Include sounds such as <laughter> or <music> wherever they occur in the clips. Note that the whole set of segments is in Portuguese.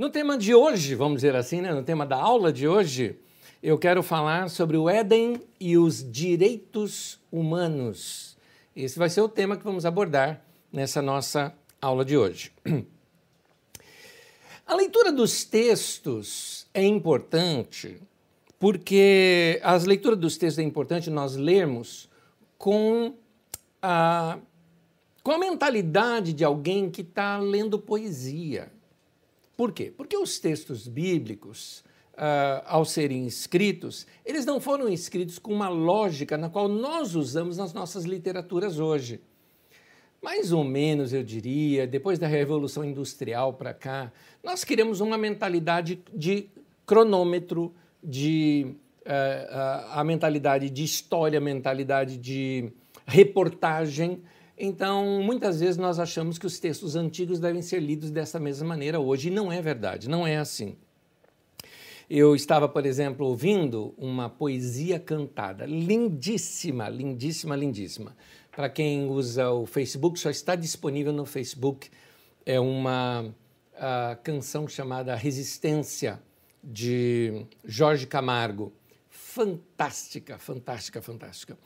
No tema de hoje, vamos dizer assim, né? no tema da aula de hoje, eu quero falar sobre o Éden e os direitos humanos. Esse vai ser o tema que vamos abordar nessa nossa aula de hoje. <clears throat> A leitura dos textos é importante porque as leituras dos textos é importante nós lermos com a, com a mentalidade de alguém que está lendo poesia. Por quê? Porque os textos bíblicos, uh, ao serem escritos, eles não foram escritos com uma lógica na qual nós usamos nas nossas literaturas hoje. Mais ou menos, eu diria, depois da Revolução Industrial para cá, nós queremos uma mentalidade de cronômetro, de uh, a mentalidade de história, a mentalidade de reportagem, então, muitas vezes nós achamos que os textos antigos devem ser lidos dessa mesma maneira hoje, e não é verdade, não é assim. Eu estava, por exemplo, ouvindo uma poesia cantada, lindíssima, lindíssima, lindíssima. Para quem usa o Facebook, só está disponível no Facebook. É uma canção chamada Resistência, de Jorge Camargo. Fantástica, fantástica, fantástica.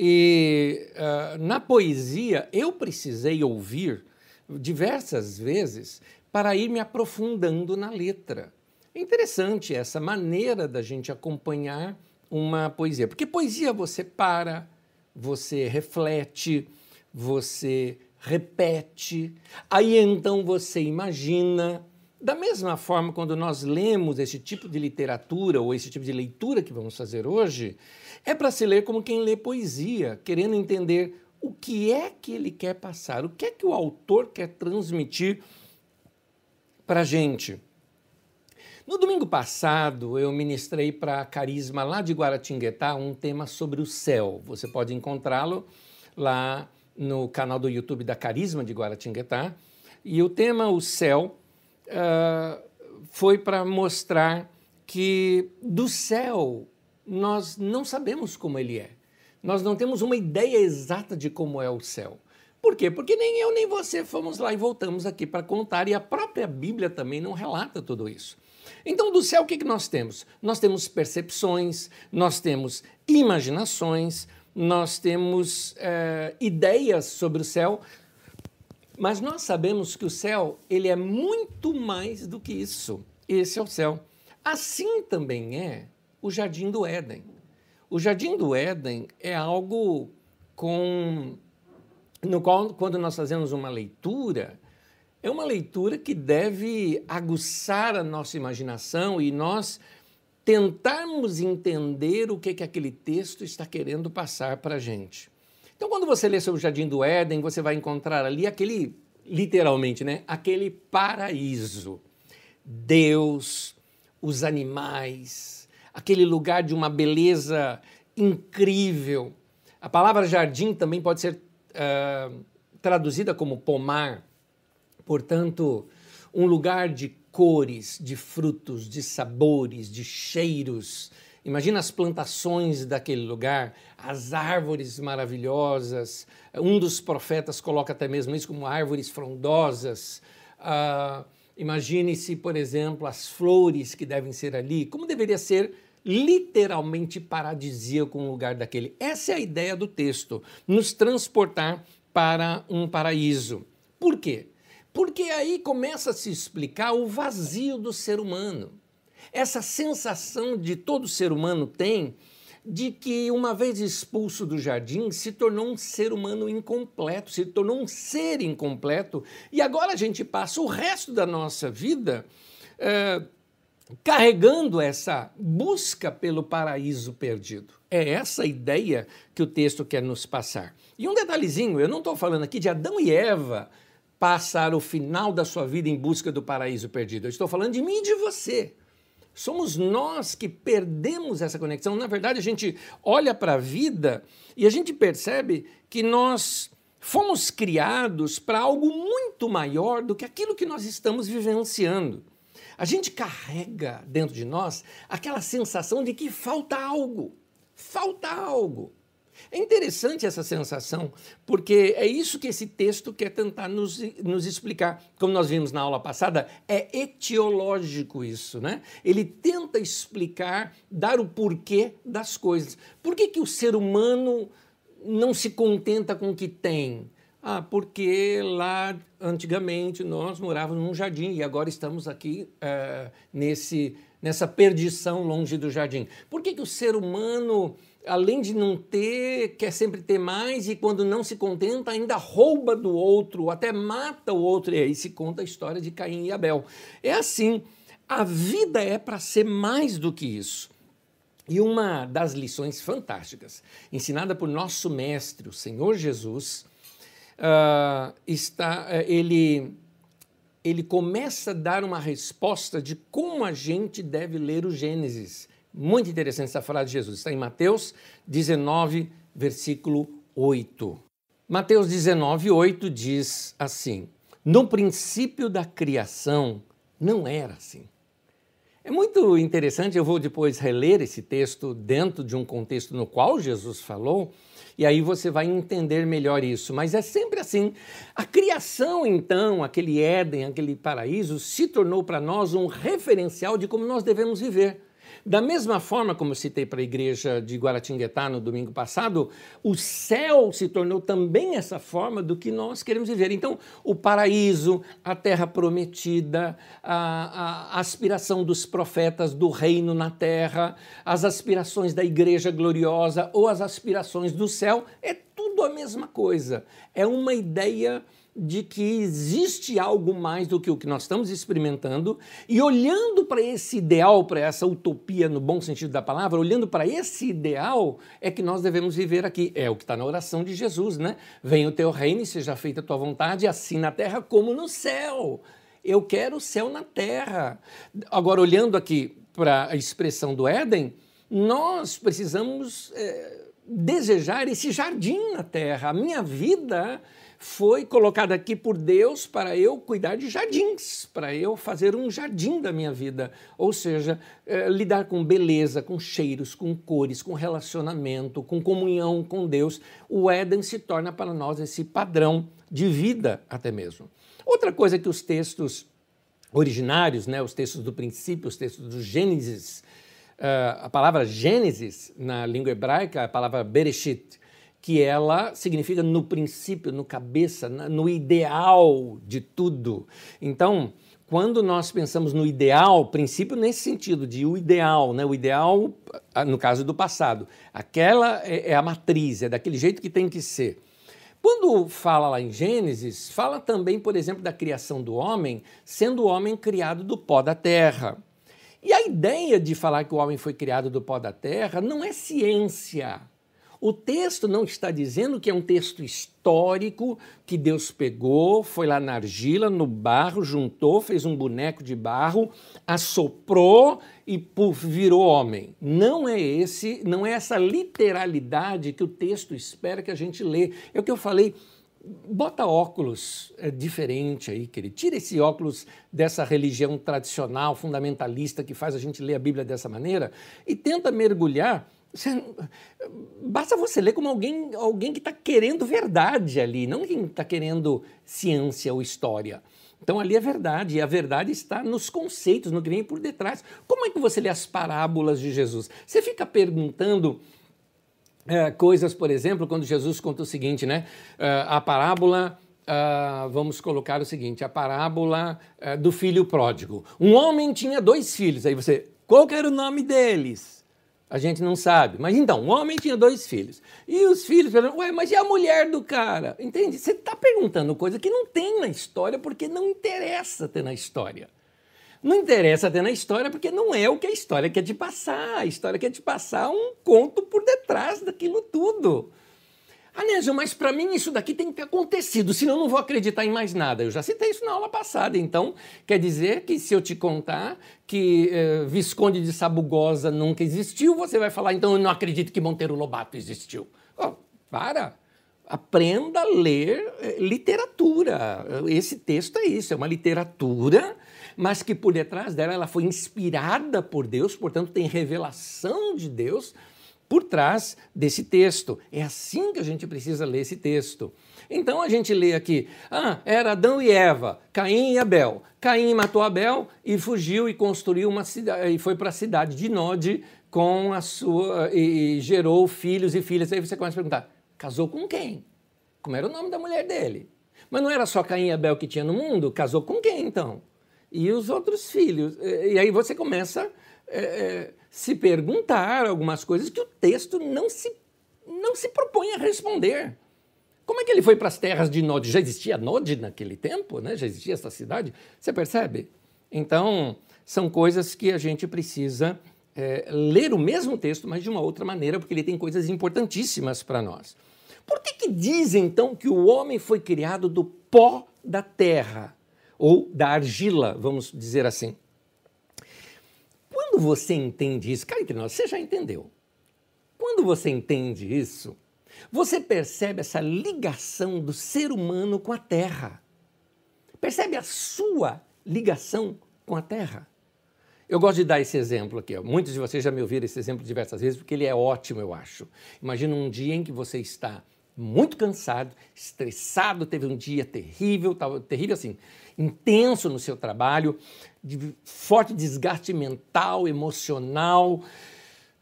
E uh, na poesia eu precisei ouvir diversas vezes para ir me aprofundando na letra. É interessante essa maneira da gente acompanhar uma poesia, porque poesia você para, você reflete, você repete, aí então você imagina. Da mesma forma, quando nós lemos esse tipo de literatura ou esse tipo de leitura que vamos fazer hoje, é para se ler como quem lê poesia, querendo entender o que é que ele quer passar, o que é que o autor quer transmitir para a gente. No domingo passado, eu ministrei para a Carisma lá de Guaratinguetá um tema sobre o céu. Você pode encontrá-lo lá no canal do YouTube da Carisma de Guaratinguetá. E o tema, o céu, uh, foi para mostrar que do céu nós não sabemos como ele é. Nós não temos uma ideia exata de como é o céu. Por quê? Porque nem eu nem você fomos lá e voltamos aqui para contar, e a própria Bíblia também não relata tudo isso. Então, do céu, o que, que nós temos? Nós temos percepções, nós temos imaginações, nós temos é, ideias sobre o céu, mas nós sabemos que o céu ele é muito mais do que isso. Esse é o céu. Assim também é o Jardim do Éden. O Jardim do Éden é algo com no qual quando nós fazemos uma leitura, é uma leitura que deve aguçar a nossa imaginação e nós tentarmos entender o que, que aquele texto está querendo passar para a gente. Então, quando você lê sobre o Jardim do Éden, você vai encontrar ali aquele, literalmente, né, aquele paraíso. Deus, os animais, aquele lugar de uma beleza incrível. A palavra jardim também pode ser uh, traduzida como pomar, portanto, um lugar de cores, de frutos, de sabores, de cheiros. Imagina as plantações daquele lugar, as árvores maravilhosas. Um dos profetas coloca até mesmo isso como árvores frondosas. Uh, Imagine-se, por exemplo, as flores que devem ser ali, como deveria ser literalmente paradisíaco um lugar daquele. Essa é a ideia do texto, nos transportar para um paraíso. Por quê? Porque aí começa a se explicar o vazio do ser humano. Essa sensação de todo ser humano tem de que, uma vez expulso do jardim, se tornou um ser humano incompleto, se tornou um ser incompleto, e agora a gente passa o resto da nossa vida é, carregando essa busca pelo paraíso perdido. É essa a ideia que o texto quer nos passar. E um detalhezinho: eu não estou falando aqui de Adão e Eva passar o final da sua vida em busca do paraíso perdido, eu estou falando de mim e de você. Somos nós que perdemos essa conexão. Na verdade, a gente olha para a vida e a gente percebe que nós fomos criados para algo muito maior do que aquilo que nós estamos vivenciando. A gente carrega dentro de nós aquela sensação de que falta algo. Falta algo. É interessante essa sensação, porque é isso que esse texto quer tentar nos, nos explicar. Como nós vimos na aula passada, é etiológico isso, né? Ele tenta explicar, dar o porquê das coisas. Por que, que o ser humano não se contenta com o que tem? Ah, porque lá antigamente nós morávamos num jardim e agora estamos aqui uh, nesse, nessa perdição longe do jardim. Por que, que o ser humano além de não ter, quer sempre ter mais e quando não se contenta, ainda rouba do outro, até mata o outro. E aí se conta a história de Caim e Abel. É assim, a vida é para ser mais do que isso. E uma das lições fantásticas, ensinada por nosso mestre, o Senhor Jesus, uh, está, uh, ele, ele começa a dar uma resposta de como a gente deve ler o Gênesis muito interessante essa frase de Jesus. Está em Mateus 19, versículo 8. Mateus 19, 8 diz assim: No princípio da criação não era assim. É muito interessante, eu vou depois reler esse texto dentro de um contexto no qual Jesus falou, e aí você vai entender melhor isso. Mas é sempre assim. A criação, então, aquele Éden, aquele paraíso, se tornou para nós um referencial de como nós devemos viver. Da mesma forma como eu citei para a igreja de Guaratinguetá no domingo passado, o céu se tornou também essa forma do que nós queremos viver. Então, o paraíso, a terra prometida, a, a aspiração dos profetas do reino na terra, as aspirações da igreja gloriosa ou as aspirações do céu, é tudo a mesma coisa. É uma ideia de que existe algo mais do que o que nós estamos experimentando e olhando para esse ideal, para essa utopia no bom sentido da palavra, olhando para esse ideal é que nós devemos viver aqui. É o que está na oração de Jesus, né? Venha o teu reino e seja feita a tua vontade, assim na terra como no céu. Eu quero o céu na terra. Agora, olhando aqui para a expressão do Éden, nós precisamos é, desejar esse jardim na terra. A minha vida foi colocada aqui por Deus para eu cuidar de jardins, para eu fazer um jardim da minha vida. Ou seja, é, lidar com beleza, com cheiros, com cores, com relacionamento, com comunhão com Deus. O Éden se torna para nós esse padrão de vida, até mesmo. Outra coisa que os textos originários, né, os textos do princípio, os textos do Gênesis, uh, a palavra Gênesis na língua hebraica, a palavra Bereshit, que ela significa no princípio, no cabeça, no ideal de tudo. Então, quando nós pensamos no ideal, princípio nesse sentido de o ideal, né? o ideal ah, no caso do passado, aquela é, é a matriz, é daquele jeito que tem que ser. Quando fala lá em Gênesis, fala também, por exemplo, da criação do homem, sendo o homem criado do pó da terra. E a ideia de falar que o homem foi criado do pó da terra não é ciência, o texto não está dizendo que é um texto histórico que Deus pegou, foi lá na argila, no barro, juntou, fez um boneco de barro, assoprou e puf, virou homem. Não é esse, não é essa literalidade que o texto espera que a gente lê. É o que eu falei, bota óculos é, diferente aí, querido. Tira esse óculos dessa religião tradicional, fundamentalista, que faz a gente ler a Bíblia dessa maneira e tenta mergulhar você, basta você ler como alguém, alguém que está querendo verdade ali, não quem está querendo ciência ou história. Então ali é verdade, e a verdade está nos conceitos, no que vem por detrás. Como é que você lê as parábolas de Jesus? Você fica perguntando é, coisas, por exemplo, quando Jesus conta o seguinte, né? É, a parábola. Uh, vamos colocar o seguinte: a parábola uh, do filho pródigo. Um homem tinha dois filhos. Aí você, qual era o nome deles? A gente não sabe. Mas então, um homem tinha dois filhos. E os filhos perguntam, ué, mas e a mulher do cara? Entende? Você está perguntando coisa que não tem na história porque não interessa ter na história. Não interessa ter na história porque não é o que a história quer te passar. A história quer te passar um conto por detrás daquilo tudo. Anésio, mas para mim isso daqui tem que ter acontecido, senão eu não vou acreditar em mais nada. Eu já citei isso na aula passada, então quer dizer que se eu te contar que eh, Visconde de Sabugosa nunca existiu, você vai falar, então eu não acredito que Monteiro Lobato existiu. Oh, para! Aprenda a ler eh, literatura. Esse texto é isso, é uma literatura, mas que por detrás dela ela foi inspirada por Deus, portanto tem revelação de Deus por trás desse texto. É assim que a gente precisa ler esse texto. Então a gente lê aqui: ah, era Adão e Eva, Caim e Abel. Caim matou Abel e fugiu e construiu uma cidade e foi para a cidade de Nod com a sua e, e gerou filhos e filhas. Aí você começa a perguntar: casou com quem? Como era o nome da mulher dele? Mas não era só Caim e Abel que tinha no mundo? Casou com quem então? E os outros filhos? E aí você começa é, é, se perguntar algumas coisas que o texto não se, não se propõe a responder. Como é que ele foi para as terras de Nod? Já existia Nod naquele tempo? Né? Já existia essa cidade? Você percebe? Então, são coisas que a gente precisa é, ler o mesmo texto, mas de uma outra maneira, porque ele tem coisas importantíssimas para nós. Por que, que diz então que o homem foi criado do pó da terra? Ou da argila, vamos dizer assim. Quando você entende isso, cá entre nós, você já entendeu. Quando você entende isso, você percebe essa ligação do ser humano com a terra. Percebe a sua ligação com a terra. Eu gosto de dar esse exemplo aqui. Muitos de vocês já me ouviram esse exemplo diversas vezes, porque ele é ótimo, eu acho. Imagina um dia em que você está muito cansado, estressado, teve um dia terrível, terrível assim, intenso no seu trabalho, de forte desgaste mental, emocional,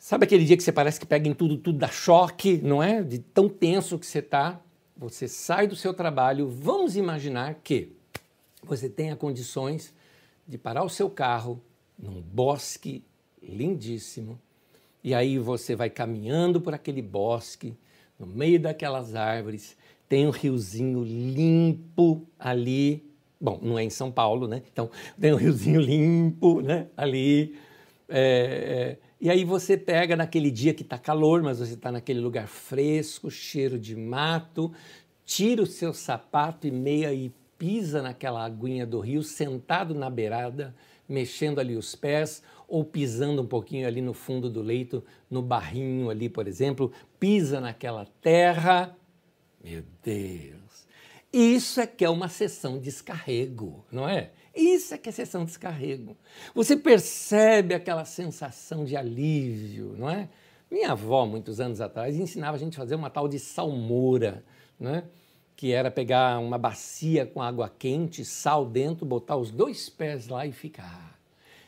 Sabe aquele dia que você parece que pega em tudo, tudo dá choque, não é? De tão tenso que você está. Você sai do seu trabalho, vamos imaginar que você tenha condições de parar o seu carro num bosque lindíssimo, e aí você vai caminhando por aquele bosque, no meio daquelas árvores, tem um riozinho limpo ali. Bom, não é em São Paulo, né? Então, tem um riozinho limpo, né? Ali. É, é, e aí você pega naquele dia que está calor, mas você está naquele lugar fresco, cheiro de mato, tira o seu sapato e meia e pisa naquela aguinha do rio, sentado na beirada, mexendo ali os pés ou pisando um pouquinho ali no fundo do leito, no barrinho ali, por exemplo, pisa naquela terra. Meu Deus! Isso é que é uma sessão de descarrego, não é? Isso é que é sessão de descarrego. Você percebe aquela sensação de alívio, não é? Minha avó, muitos anos atrás, ensinava a gente a fazer uma tal de salmoura, é? que era pegar uma bacia com água quente, sal dentro, botar os dois pés lá e ficar.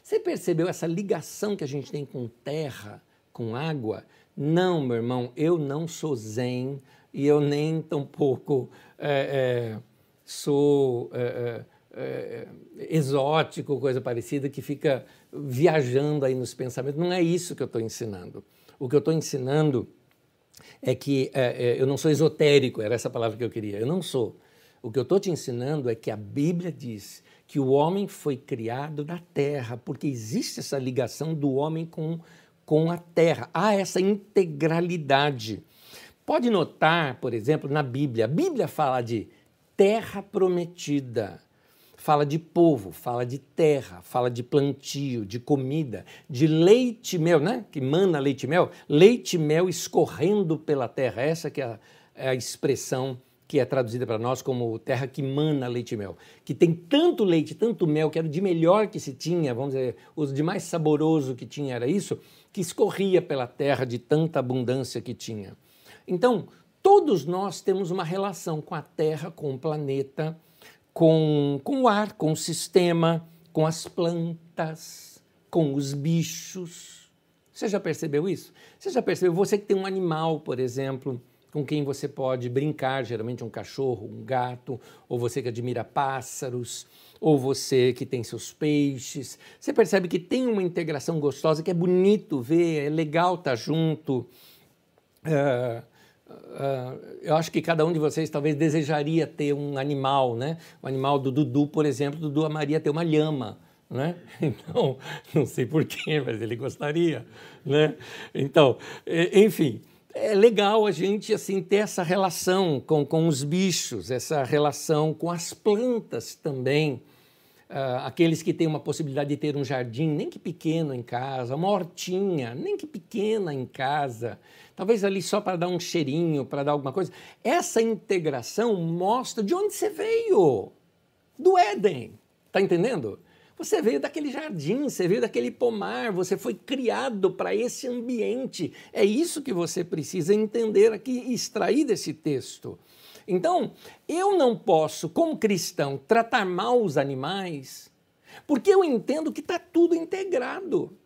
Você percebeu essa ligação que a gente tem com terra, com água? Não, meu irmão, eu não sou zen e eu nem tampouco é, é, sou. É, é, exótico, coisa parecida, que fica viajando aí nos pensamentos. Não é isso que eu estou ensinando. O que eu estou ensinando é que é, é, eu não sou esotérico, era essa palavra que eu queria. Eu não sou. O que eu estou te ensinando é que a Bíblia diz que o homem foi criado da terra, porque existe essa ligação do homem com, com a terra. Há essa integralidade. Pode notar, por exemplo, na Bíblia, a Bíblia fala de terra prometida fala de povo, fala de terra, fala de plantio, de comida, de leite e mel, né? Que mana leite e mel, leite e mel escorrendo pela terra. Essa que é a, é a expressão que é traduzida para nós como terra que mana leite e mel, que tem tanto leite, tanto mel, que era o de melhor que se tinha, vamos dizer, o de mais saboroso que tinha era isso, que escorria pela terra de tanta abundância que tinha. Então, todos nós temos uma relação com a terra, com o planeta, com, com o ar, com o sistema, com as plantas, com os bichos. Você já percebeu isso? Você já percebeu? Você que tem um animal, por exemplo, com quem você pode brincar, geralmente um cachorro, um gato, ou você que admira pássaros, ou você que tem seus peixes. Você percebe que tem uma integração gostosa, que é bonito ver, é legal estar junto. Uh, Uh, eu acho que cada um de vocês talvez desejaria ter um animal, né? O animal do Dudu, por exemplo, Dudu amaria ter uma lhama, né? <laughs> Então, não sei porquê, mas ele gostaria, né? Então, enfim, é legal a gente assim ter essa relação com, com os bichos, essa relação com as plantas também. Uh, aqueles que têm uma possibilidade de ter um jardim, nem que pequeno em casa, uma hortinha, nem que pequena em casa, talvez ali só para dar um cheirinho, para dar alguma coisa. Essa integração mostra de onde você veio do Éden. Está entendendo? Você veio daquele jardim, você veio daquele pomar, você foi criado para esse ambiente. É isso que você precisa entender aqui e extrair desse texto. Então, eu não posso, como cristão, tratar mal os animais, porque eu entendo que está tudo integrado.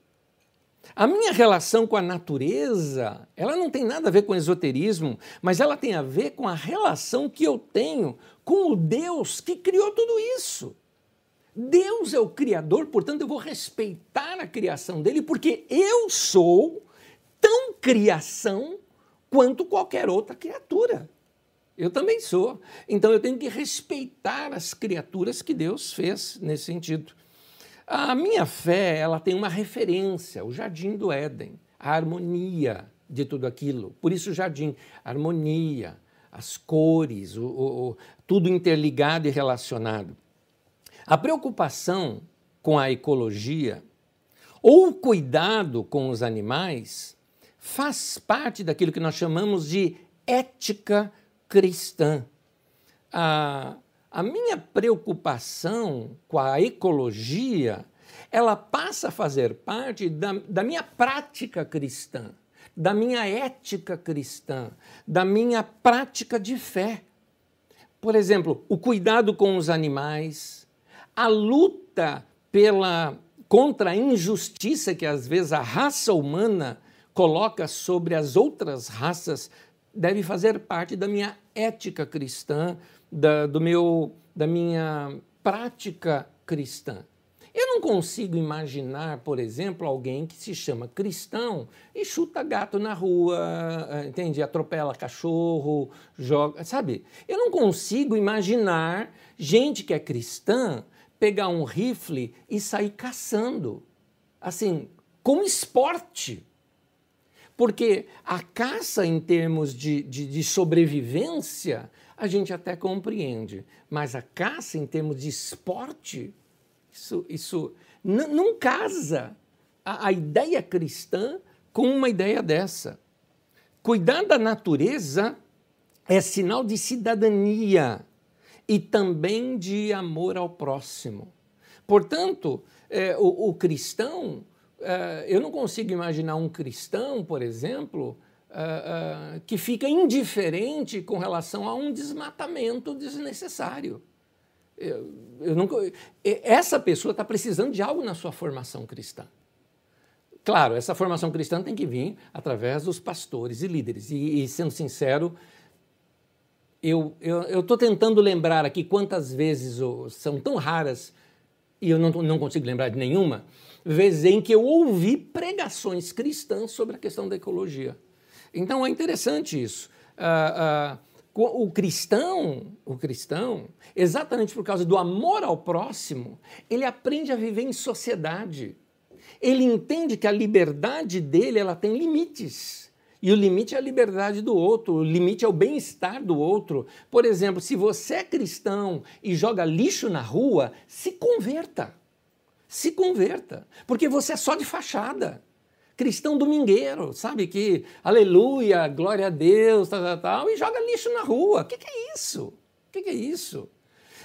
A minha relação com a natureza, ela não tem nada a ver com esoterismo, mas ela tem a ver com a relação que eu tenho com o Deus que criou tudo isso. Deus é o Criador, portanto eu vou respeitar a criação dele, porque eu sou tão criação quanto qualquer outra criatura. Eu também sou. Então eu tenho que respeitar as criaturas que Deus fez nesse sentido. A minha fé, ela tem uma referência, o jardim do Éden, a harmonia de tudo aquilo. Por isso o jardim, harmonia, as cores, o, o, tudo interligado e relacionado. A preocupação com a ecologia ou o cuidado com os animais faz parte daquilo que nós chamamos de ética cristã. A, a minha preocupação com a ecologia, ela passa a fazer parte da, da minha prática cristã, da minha ética cristã, da minha prática de fé. Por exemplo, o cuidado com os animais, a luta pela contra a injustiça que às vezes a raça humana coloca sobre as outras raças deve fazer parte da minha ética cristã, da, do meu, da minha prática cristã. Eu não consigo imaginar, por exemplo, alguém que se chama cristão e chuta gato na rua, eh, entende? Atropela cachorro, joga, sabe? Eu não consigo imaginar gente que é cristã pegar um rifle e sair caçando, assim, como esporte. Porque a caça, em termos de, de, de sobrevivência, a gente até compreende, mas a caça, em termos de esporte, isso, isso não casa a, a ideia cristã com uma ideia dessa. Cuidar da natureza é sinal de cidadania e também de amor ao próximo. Portanto, é, o, o, cristão uh, eu não consigo imaginar um cristão, por exemplo, uh, uh, que fica indiferente com relação a um desmatamento desnecessário. Eu, eu nunca, essa pessoa está precisando de algo na sua formação cristã. Claro, essa formação cristã tem que vir através dos pastores e líderes. E, e sendo sincero, eu estou tentando lembrar aqui quantas vezes são tão raras, e eu não, não consigo lembrar de nenhuma, vezes em que eu ouvi pregações cristãs sobre a questão da ecologia. Então é interessante isso. Ah, ah, o cristão, o cristão, exatamente por causa do amor ao próximo, ele aprende a viver em sociedade. Ele entende que a liberdade dele ela tem limites. E o limite é a liberdade do outro, o limite é o bem-estar do outro. Por exemplo, se você é cristão e joga lixo na rua, se converta se converta, porque você é só de fachada. Cristão domingueiro, sabe? Que aleluia, glória a Deus, tal, tal, tal, e joga lixo na rua. O que, que é isso? O que, que é isso?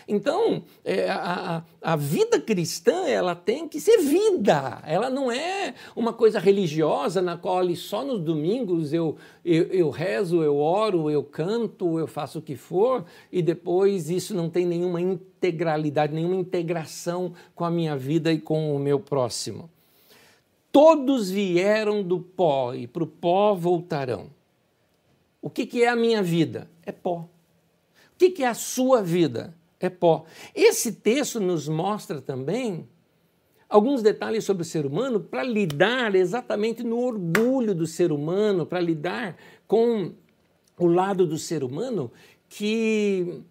Então, é, a, a, vida cristã ela tem que ser vida. Ela não é uma coisa religiosa na qual só nos domingos eu, eu, eu rezo, eu oro, eu canto, eu faço o que for e depois isso não tem nenhuma integralidade, nenhuma integração com a minha vida e com o meu próximo. Todos vieram do pó e para o pó voltarão. O que, que é a minha vida? É pó. O que, que é a sua vida? É pó. Esse texto nos mostra também alguns detalhes sobre o ser humano para lidar exatamente no orgulho do ser humano, para lidar com o lado do ser humano que,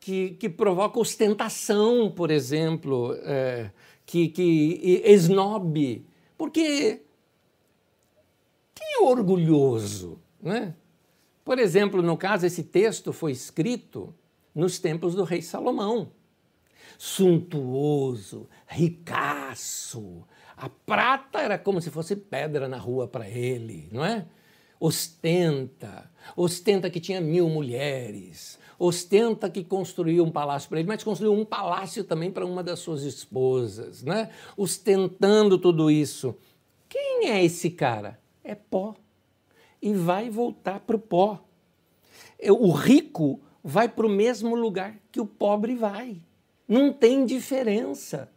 que, que provoca ostentação, por exemplo, é, que, que esnobe. Porque quem é orgulhoso? Né? Por exemplo, no caso, esse texto foi escrito nos tempos do rei Salomão. Suntuoso, ricaço. A prata era como se fosse pedra na rua para ele, não é? ostenta, ostenta que tinha mil mulheres, ostenta que construiu um palácio para ele, mas construiu um palácio também para uma das suas esposas, né? ostentando tudo isso. Quem é esse cara? É pó. E vai voltar para o pó. O rico vai para o mesmo lugar que o pobre vai. Não tem diferença.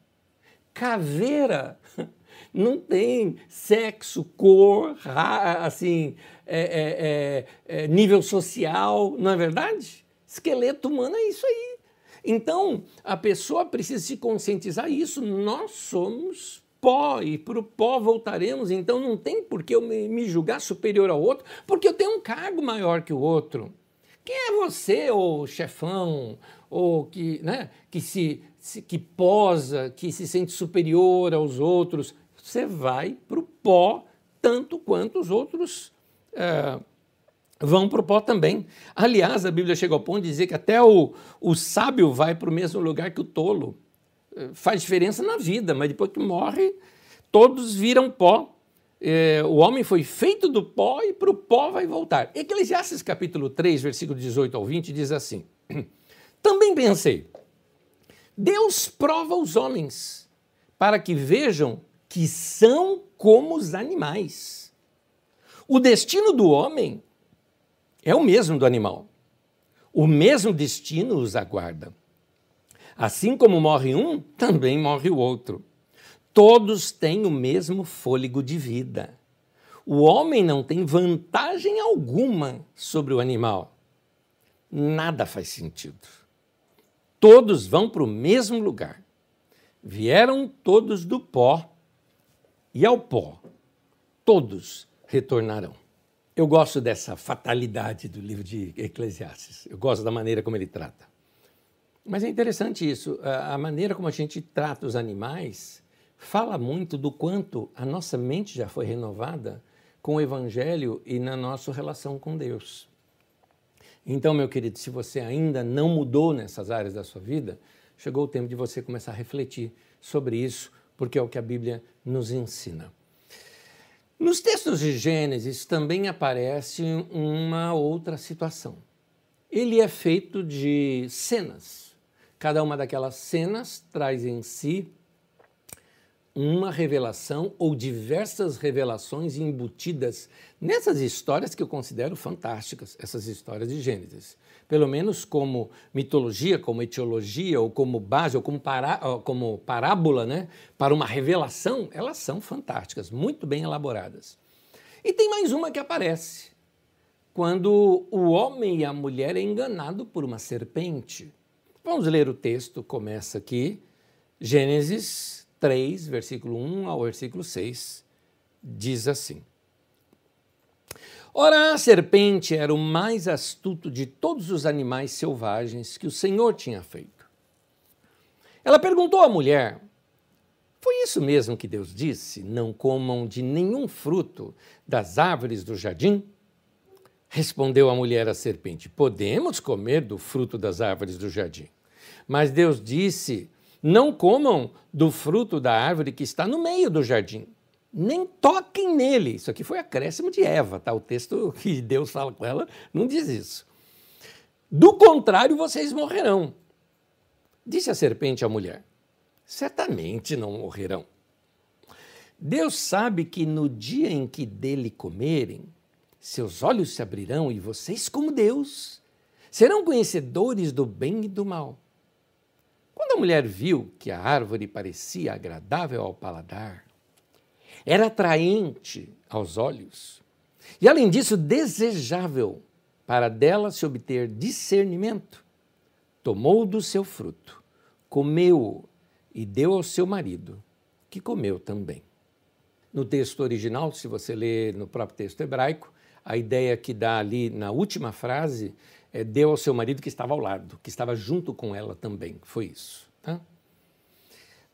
Caveira <laughs> não tem sexo, cor, assim, é, é, é, é, nível social, não é verdade? Esqueleto humano é isso aí. Então, a pessoa precisa se conscientizar isso. Nós somos pó e para o pó voltaremos. Então, não tem por que eu me, me julgar superior ao outro, porque eu tenho um cargo maior que o outro. Quem é você, ou chefão, ou que, né, que se, se, que posa, que se sente superior aos outros? Você vai para o pó tanto quanto os outros é, vão para o pó também. Aliás, a Bíblia chega ao ponto de dizer que até o, o sábio vai para o mesmo lugar que o tolo. É, faz diferença na vida, mas depois que morre, todos viram pó. É, o homem foi feito do pó e para o pó vai voltar. Eclesiastes capítulo 3, versículo 18 ao 20 diz assim: <clears throat> Também pensei, Deus prova os homens para que vejam que são como os animais. O destino do homem é o mesmo do animal. O mesmo destino os aguarda. Assim como morre um, também morre o outro. Todos têm o mesmo fôlego de vida. O homem não tem vantagem alguma sobre o animal. Nada faz sentido. Todos vão para o mesmo lugar. Vieram todos do pó, e ao pó todos retornarão. Eu gosto dessa fatalidade do livro de Eclesiastes. Eu gosto da maneira como ele trata. Mas é interessante isso. A maneira como a gente trata os animais fala muito do quanto a nossa mente já foi renovada com o Evangelho e na nossa relação com Deus. Então, meu querido, se você ainda não mudou nessas áreas da sua vida, chegou o tempo de você começar a refletir sobre isso, porque é o que a Bíblia nos ensina. Nos textos de Gênesis também aparece uma outra situação. Ele é feito de cenas. Cada uma daquelas cenas traz em si uma revelação ou diversas revelações embutidas nessas histórias que eu considero fantásticas, essas histórias de Gênesis pelo menos como mitologia, como etiologia, ou como base, ou como, pará, como parábola, né, para uma revelação, elas são fantásticas, muito bem elaboradas. E tem mais uma que aparece, quando o homem e a mulher é enganado por uma serpente. Vamos ler o texto, começa aqui, Gênesis 3, versículo 1 ao versículo 6, diz assim. Ora, a serpente era o mais astuto de todos os animais selvagens que o Senhor tinha feito. Ela perguntou à mulher: Foi isso mesmo que Deus disse? Não comam de nenhum fruto das árvores do jardim? Respondeu a mulher à serpente: Podemos comer do fruto das árvores do jardim. Mas Deus disse: Não comam do fruto da árvore que está no meio do jardim nem toquem nele. Isso aqui foi acréscimo de Eva, tá? O texto <laughs> que Deus fala com ela não diz isso. Do contrário, vocês morrerão. Disse a serpente à mulher: Certamente não morrerão. Deus sabe que no dia em que dele comerem, seus olhos se abrirão e vocês, como Deus, serão conhecedores do bem e do mal. Mulher viu que a árvore parecia agradável ao paladar, era atraente aos olhos e, além disso, desejável para dela se obter discernimento. Tomou do seu fruto, comeu e deu ao seu marido, que comeu também. No texto original, se você ler no próprio texto hebraico, a ideia que dá ali na última frase é deu ao seu marido que estava ao lado, que estava junto com ela também. Foi isso. Tá?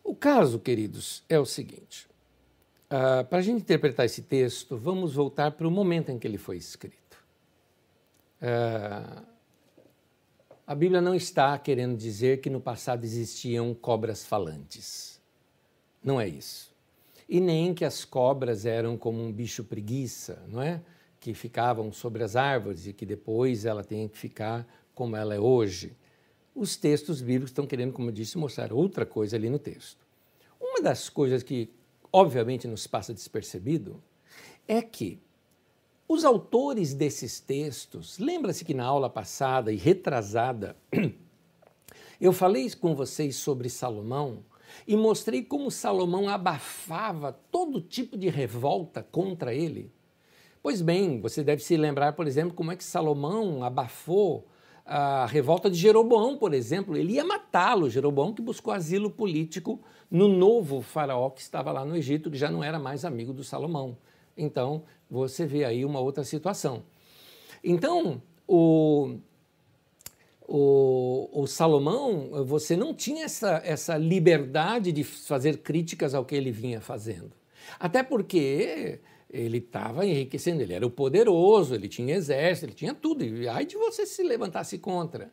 O caso, queridos, é o seguinte: Uh, para a gente interpretar esse texto, vamos voltar para o momento em que ele foi escrito. Uh, a Bíblia não está querendo dizer que no passado existiam cobras falantes. Não é isso. E nem que as cobras eram como um bicho preguiça, não é? que ficavam sobre as árvores e que depois ela tem que ficar como ela é hoje. Os textos bíblicos estão querendo, como eu disse, mostrar outra coisa ali no texto. Uma das coisas que, obviamente, nos passa despercebido é que os autores desses textos, lembra-se que na aula passada e retrasada, <clears throat> eu falei com vocês sobre Salomão e mostrei como Salomão abafava todo tipo de revolta contra ele. Pois bem, você deve se lembrar, por exemplo, como é que Salomão abafou a revolta de Jeroboão, por exemplo. Ele ia matá-lo, Jeroboão que buscou asilo político no novo faraó que estava lá no Egito, que já não era mais amigo do Salomão. Então, você vê aí uma outra situação. Então, o, o, o, Salomão, você não tinha essa, essa liberdade de fazer críticas ao que ele vinha fazendo. Até porque ele estava enriquecendo, ele era o poderoso, ele tinha exército, ele tinha tudo, e ai de você se levantasse contra.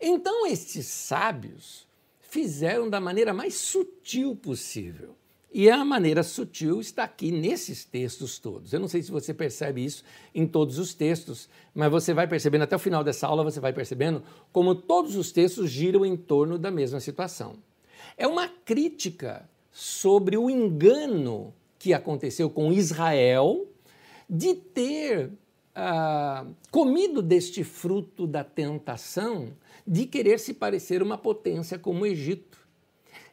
Então, estes sábios fizeram da maneira mais sutil possível. E a maneira sutil está aqui nesses textos todos. Eu não sei se você percebe isso em todos os textos, mas você vai percebendo, até o final dessa aula, você vai percebendo como todos os textos giram em torno da mesma situação. É uma crítica sobre o engano que aconteceu com Israel de ter ah, comido deste fruto da tentação de querer se parecer uma potência como o Egito.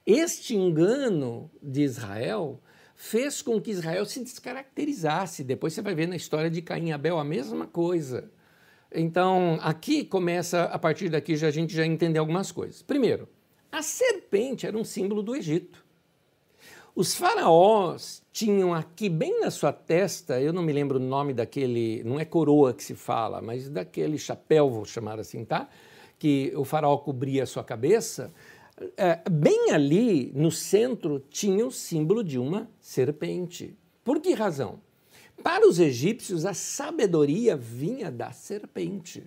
Este engano de Israel fez com que Israel se descaracterizasse. Depois você vai ver na história de Caim e Abel a mesma coisa. Então, aqui começa, a partir daqui já, a gente já entender algumas coisas. Primeiro, a serpente era um símbolo do Egito. Os faraós tinham aqui bem na sua testa, eu não me lembro o nome daquele, não é coroa que se fala, mas daquele chapéu, vou chamar assim, tá? Que o faraó cobria a sua cabeça. É, bem ali no centro tinha o símbolo de uma serpente. Por que razão? Para os egípcios, a sabedoria vinha da serpente.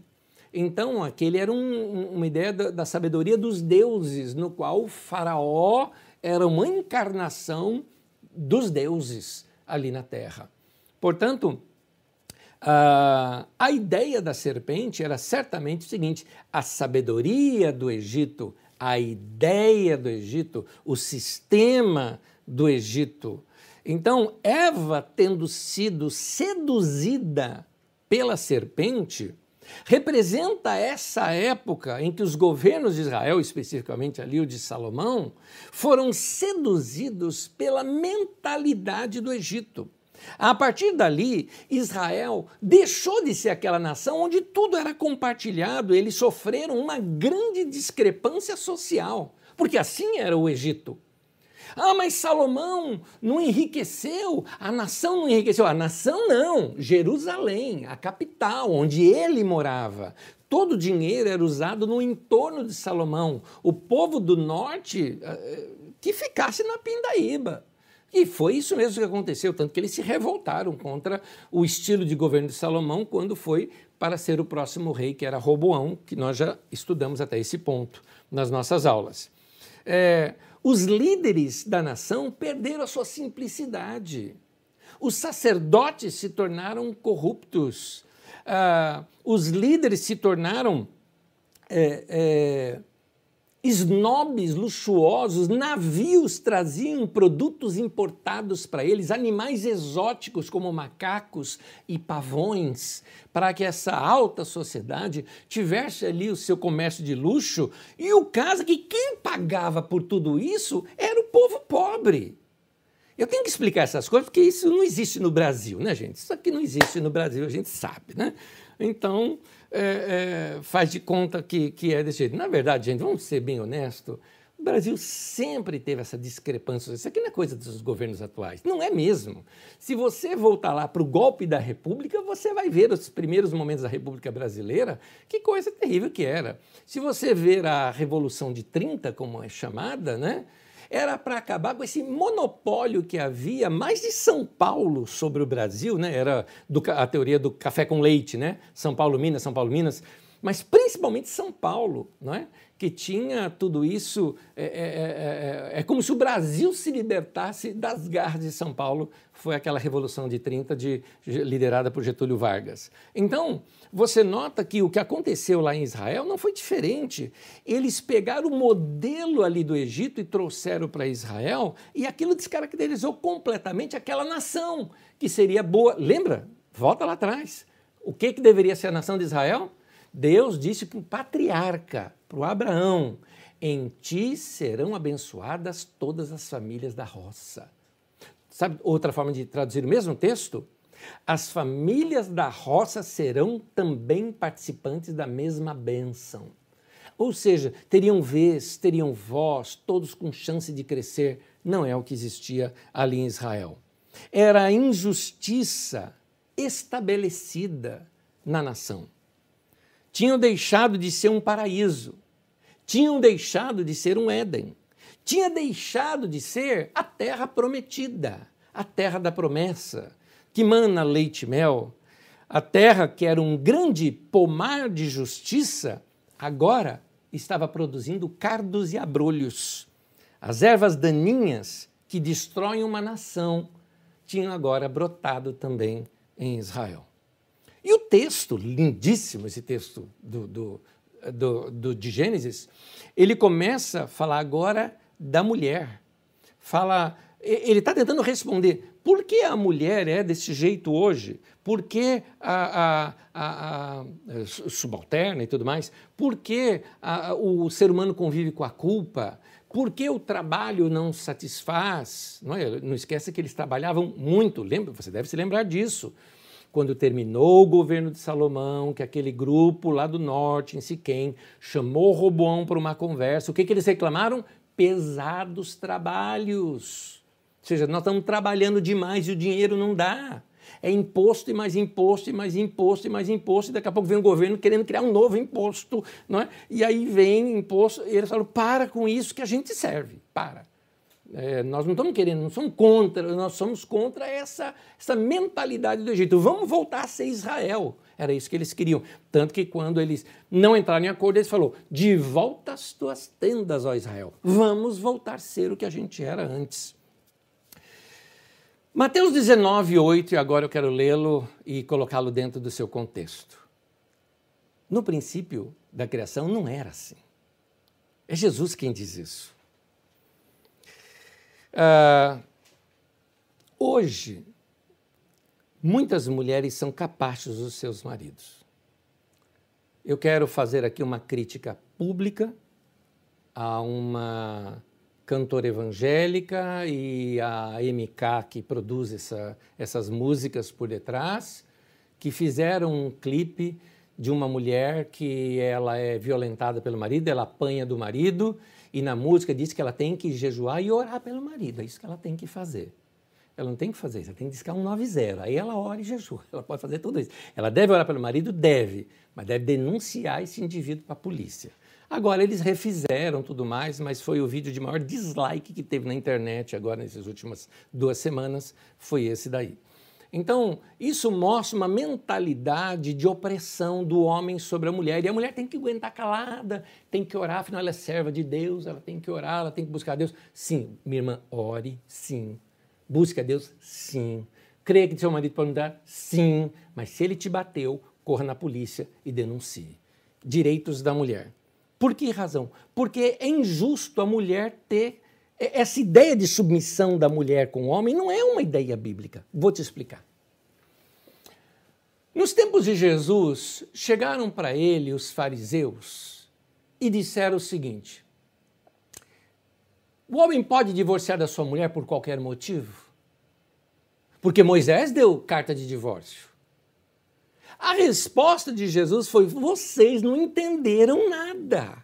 Então, aquele era um, uma ideia da, da sabedoria dos deuses, no qual o faraó era uma encarnação dos deuses ali na terra. Portanto, a, ideia da serpente era certamente o seguinte: a sabedoria do Egito, a ideia do Egito, o sistema do Egito. Então, Eva, tendo sido seduzida pela serpente, representa essa época em que os governos de Israel, especificamente ali o de Salomão, foram seduzidos pela mentalidade do Egito. A partir dali, Israel deixou de ser aquela nação onde tudo era compartilhado, eles sofreram uma grande discrepância social, porque assim era o Egito. Ah, mas Salomão não enriqueceu, a nação não enriqueceu. A nação não, Jerusalém, a capital, onde ele morava. Todo o dinheiro era usado no entorno de Salomão. O povo do norte eh, que ficasse na pindaíba. E foi isso mesmo que aconteceu, tanto que eles se revoltaram contra o estilo de governo de Salomão quando foi para ser o próximo rei, que era Roboão, que nós já estudamos até esse ponto nas nossas aulas. É, os líderes da nação perderam a sua simplicidade. Os sacerdotes se tornaram corruptos. Ah, os líderes se tornaram é, é, snobs luxuosos, navios traziam produtos importados para eles, animais exóticos como macacos e pavões, para que essa alta sociedade tivesse ali o seu comércio de luxo. E o caso é que quem pagava por tudo isso era o povo pobre. Eu tenho que explicar essas coisas porque isso não existe no Brasil, né, gente? Isso aqui não existe no Brasil, a gente sabe, né? Então, é, é, faz de conta que, que é desse jeito. Na verdade, gente, vamos ser bem honestos, o Brasil sempre teve essa discrepância. Isso aqui não é coisa dos governos atuais. Não é mesmo. Se você voltar lá para o golpe da República, você vai ver os primeiros momentos da República Brasileira, que coisa terrível que era. Se você ver a Revolução de 30, como é chamada, né? Era para acabar com esse monopólio que havia mais de São Paulo sobre o Brasil, né? Era do, a teoria do café com leite, né? São Paulo, Minas, São Paulo, Minas, mas principalmente São Paulo, não é? Que tinha tudo isso. É, é, é, é, como se o Brasil se libertasse das garras de São Paulo. Foi aquela Revolução de 30, de, liderada por Getúlio Vargas. Então, você nota que o que aconteceu lá em Israel não foi diferente. Eles pegaram o modelo ali do Egito e trouxeram para Israel, e aquilo descaracterizou completamente aquela nação, que seria boa. Lembra? Volta lá atrás. O que, que deveria ser a nação de Israel? Deus disse para o patriarca, para o Abraão: Em ti serão abençoadas todas as famílias da roça. Sabe outra forma de traduzir o mesmo texto? As famílias da roça serão também participantes da mesma bênção. Ou seja, teriam vez, teriam voz, todos com chance de crescer. Não é o que existia ali em Israel. Era a injustiça estabelecida na nação. Tinham deixado de ser um paraíso, tinham deixado de ser um Éden, tinha deixado de ser a terra prometida, a terra da promessa, que mana leite e mel, a terra que era um grande pomar de justiça, agora estava produzindo cardos e abrolhos. As ervas daninhas que destroem uma nação tinham agora brotado também em Israel. E o texto, lindíssimo esse texto do, do, do, do, de Gênesis, ele começa a falar agora da mulher. Fala, ele está tentando responder por que a mulher é desse jeito hoje? Por que a, a, a, a subalterna e tudo mais? Por que o ser humano convive com a culpa? Por que o trabalho não satisfaz? Não, é? não esqueça que eles trabalhavam muito, lembra? Você deve se lembrar disso quando terminou o governo de Salomão, que aquele grupo lá do norte, em Siquém, chamou Roboão para uma conversa. O que, que eles reclamaram? Pesados trabalhos. Ou seja, nós estamos trabalhando demais e o dinheiro não dá. É imposto e mais imposto e mais imposto e mais imposto, e daqui a pouco vem o governo querendo criar um novo imposto, não é? E aí vem imposto, e eles falam: para com isso que a gente serve, para. É, nós não estamos querendo, não somos contra, nós somos contra essa, essa mentalidade do Egito. Vamos voltar a ser Israel. Era isso que eles queriam. Tanto que quando eles não entraram em acordo, eles falou: de volta às tuas tendas, ó Israel. Vamos voltar a ser o que a gente era antes. Mateus 19, 8, e agora eu quero lê-lo e colocá-lo dentro do seu contexto. No princípio da criação não era assim. É Jesus quem diz isso. Uh, hoje, muitas mulheres são capazes dos seus maridos. Eu quero fazer aqui uma crítica pública a uma cantora evangélica e a MK que produz essa, essas músicas por detrás, que fizeram um clipe de uma mulher que ela é violentada pelo marido, ela apanha do marido e na música diz que ela tem que jejuar e orar pelo marido. É isso que ela tem que fazer. Ela não tem que fazer isso, ela tem que discar um 90. Aí ela ora e jejua. Ela pode fazer tudo isso. Ela deve orar pelo marido? Deve. Mas deve denunciar esse indivíduo para a polícia. Agora, eles refizeram tudo mais, mas foi o vídeo de maior dislike que teve na internet agora nessas últimas duas semanas, foi esse daí. Então, isso mostra uma mentalidade de opressão do homem sobre a mulher. E a mulher tem que aguentar calada, tem que orar, afinal ela é serva de Deus, ela tem que orar, ela tem que buscar Deus. Sim, minha irmã, ore, sim. Busque a Deus, sim. Creia que seu marido pode mudar, sim. Mas se ele te bateu, corra na polícia e denuncie. Direitos da mulher. Por que razão? Porque é injusto a mulher ter essa ideia de submissão da mulher com o homem não é uma ideia bíblica. Vou te explicar. Nos tempos de Jesus, chegaram para ele os fariseus e disseram o seguinte: O homem pode divorciar da sua mulher por qualquer motivo? Porque Moisés deu carta de divórcio. A resposta de Jesus foi: vocês não entenderam nada.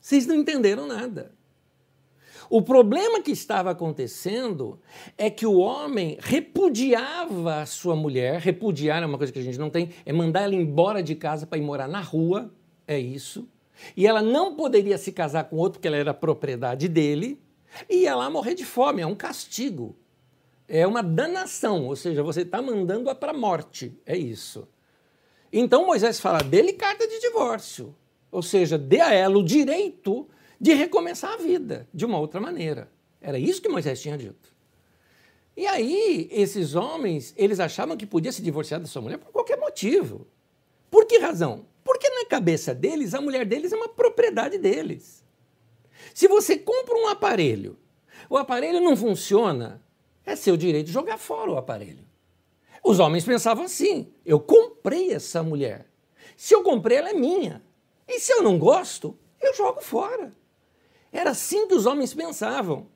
Vocês não entenderam nada. O problema que estava acontecendo é que o homem repudiava a sua mulher, repudiar é uma coisa que a gente não tem, é mandar ela embora de casa para ir morar na rua, é isso. E ela não poderia se casar com outro porque ela era propriedade dele, e ia lá morrer de fome, é um castigo. É uma danação, ou seja, você está mandando-a para a morte, é isso. Então Moisés fala, dele carta de divórcio. Ou seja, dê a ela o direito de recomeçar a vida de uma outra maneira. Era isso que Moisés tinha dito. E aí, esses homens, eles achavam que podia se divorciar da sua mulher por qualquer motivo. Por que razão? Porque na cabeça deles, a mulher deles é uma propriedade deles. Se você compra um aparelho, o aparelho não funciona, é seu direito de jogar fora o aparelho. Os homens pensavam assim: eu comprei essa mulher. Se eu comprei, ela é minha. E se eu não gosto, eu jogo fora. Era assim que os homens pensavam.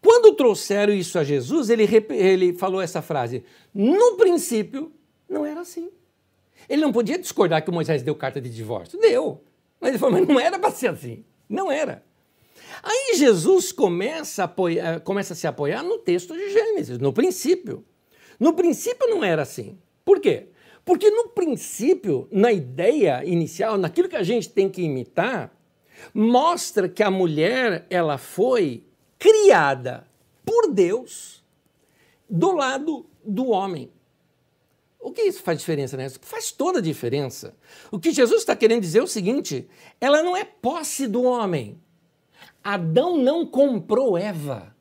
Quando trouxeram isso a Jesus, ele, ele falou essa frase: no princípio, não era assim. Ele não podia discordar que Moisés deu carta de divórcio. Deu. Mas ele falou: mas não era para ser assim. Não era. Aí Jesus começa a, apoiar, começa a se apoiar no texto de Gênesis, no princípio. No princípio não era assim. Por quê? Porque no princípio, na ideia inicial, naquilo que a gente tem que imitar, mostra que a mulher ela foi criada por Deus do lado do homem. O que isso faz diferença, né? Faz toda a diferença. O que Jesus está querendo dizer é o seguinte: ela não é posse do homem. Adão não comprou Eva.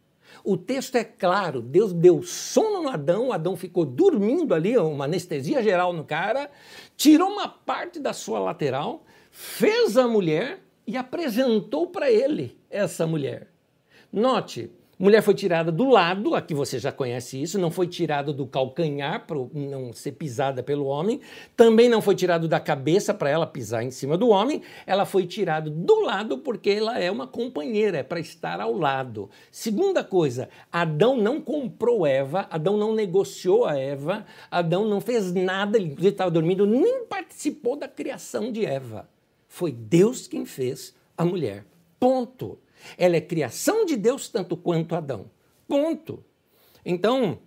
O texto é claro: Deus deu sono no Adão, Adão ficou dormindo ali, uma anestesia geral no cara, tirou uma parte da sua lateral, fez a mulher e apresentou para ele essa mulher. Note, mulher foi tirada do lado, aqui você já conhece isso, não foi tirada do calcanhar para não ser pisada pelo homem, também não foi tirada da cabeça para ela pisar em cima do homem, ela foi tirada do lado porque ela é uma companheira, é para estar ao lado. Segunda coisa, Adão não comprou Eva, Adão não negociou a Eva, Adão não fez nada, ele estava dormindo, nem participou da criação de Eva. Foi Deus quem fez a mulher. Ponto. Ela é criação de Deus tanto quanto Adão. Ponto. Então,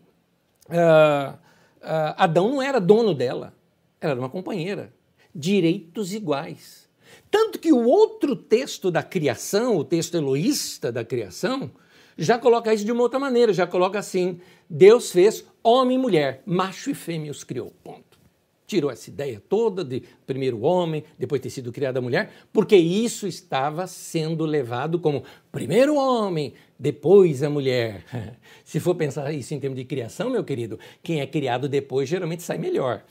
uh, uh, Adão não era dono dela, ela era uma companheira. Direitos iguais. Tanto que o outro texto da criação, o texto eloísta da criação, já coloca isso de uma outra maneira, já coloca assim: Deus fez homem e mulher, macho e fêmea os criou. Ponto tirou essa ideia toda de primeiro homem, depois ter sido criada mulher, porque isso estava sendo levado como primeiro homem, depois a mulher. <laughs> Se for pensar isso em termos de criação, meu querido, quem é criado depois geralmente sai melhor,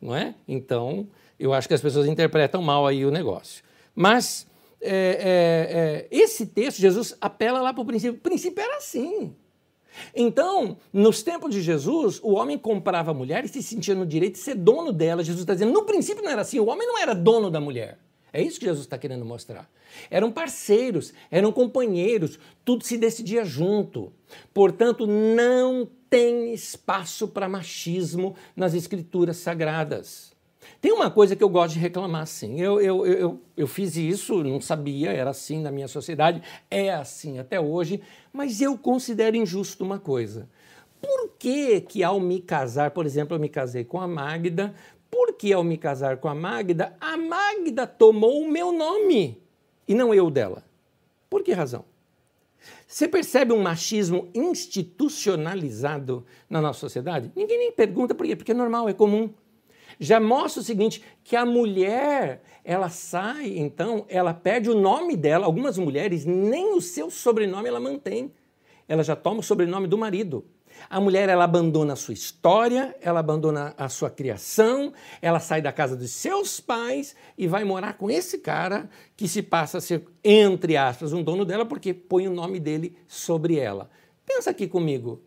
não é? Então, eu acho que as pessoas interpretam mal aí o negócio. Mas é, é, é, esse texto, Jesus apela lá para o princípio. O princípio era assim. Então, nos tempos de Jesus, o homem comprava a mulher e se sentia no direito de ser dono dela. Jesus está dizendo, no princípio não era assim, o homem não era dono da mulher. É isso que Jesus está querendo mostrar. Eram parceiros, eram companheiros, tudo se decidia junto. Portanto, não tem espaço para machismo nas escrituras sagradas. Tem uma coisa que eu gosto de reclamar, assim. Eu, eu, eu, eu fiz isso, não sabia, era assim na minha sociedade, é assim até hoje, mas eu considero injusto uma coisa. Por que, que ao me casar, por exemplo, eu me casei com a Magda, por que ao me casar com a Magda, a Magda tomou o meu nome e não eu dela? Por que razão? Você percebe um machismo institucionalizado na nossa sociedade? Ninguém nem pergunta por quê, porque é normal, é comum já mostra o seguinte, que a mulher, ela sai, então, ela perde o nome dela. Algumas mulheres, nem o seu sobrenome ela mantém. Ela já toma o sobrenome do marido. A mulher, ela abandona a sua história, ela abandona a sua criação, ela sai da casa dos seus pais e vai morar com esse cara que se passa a ser, entre aspas, um dono dela porque põe o nome dele sobre ela. Pensa aqui comigo.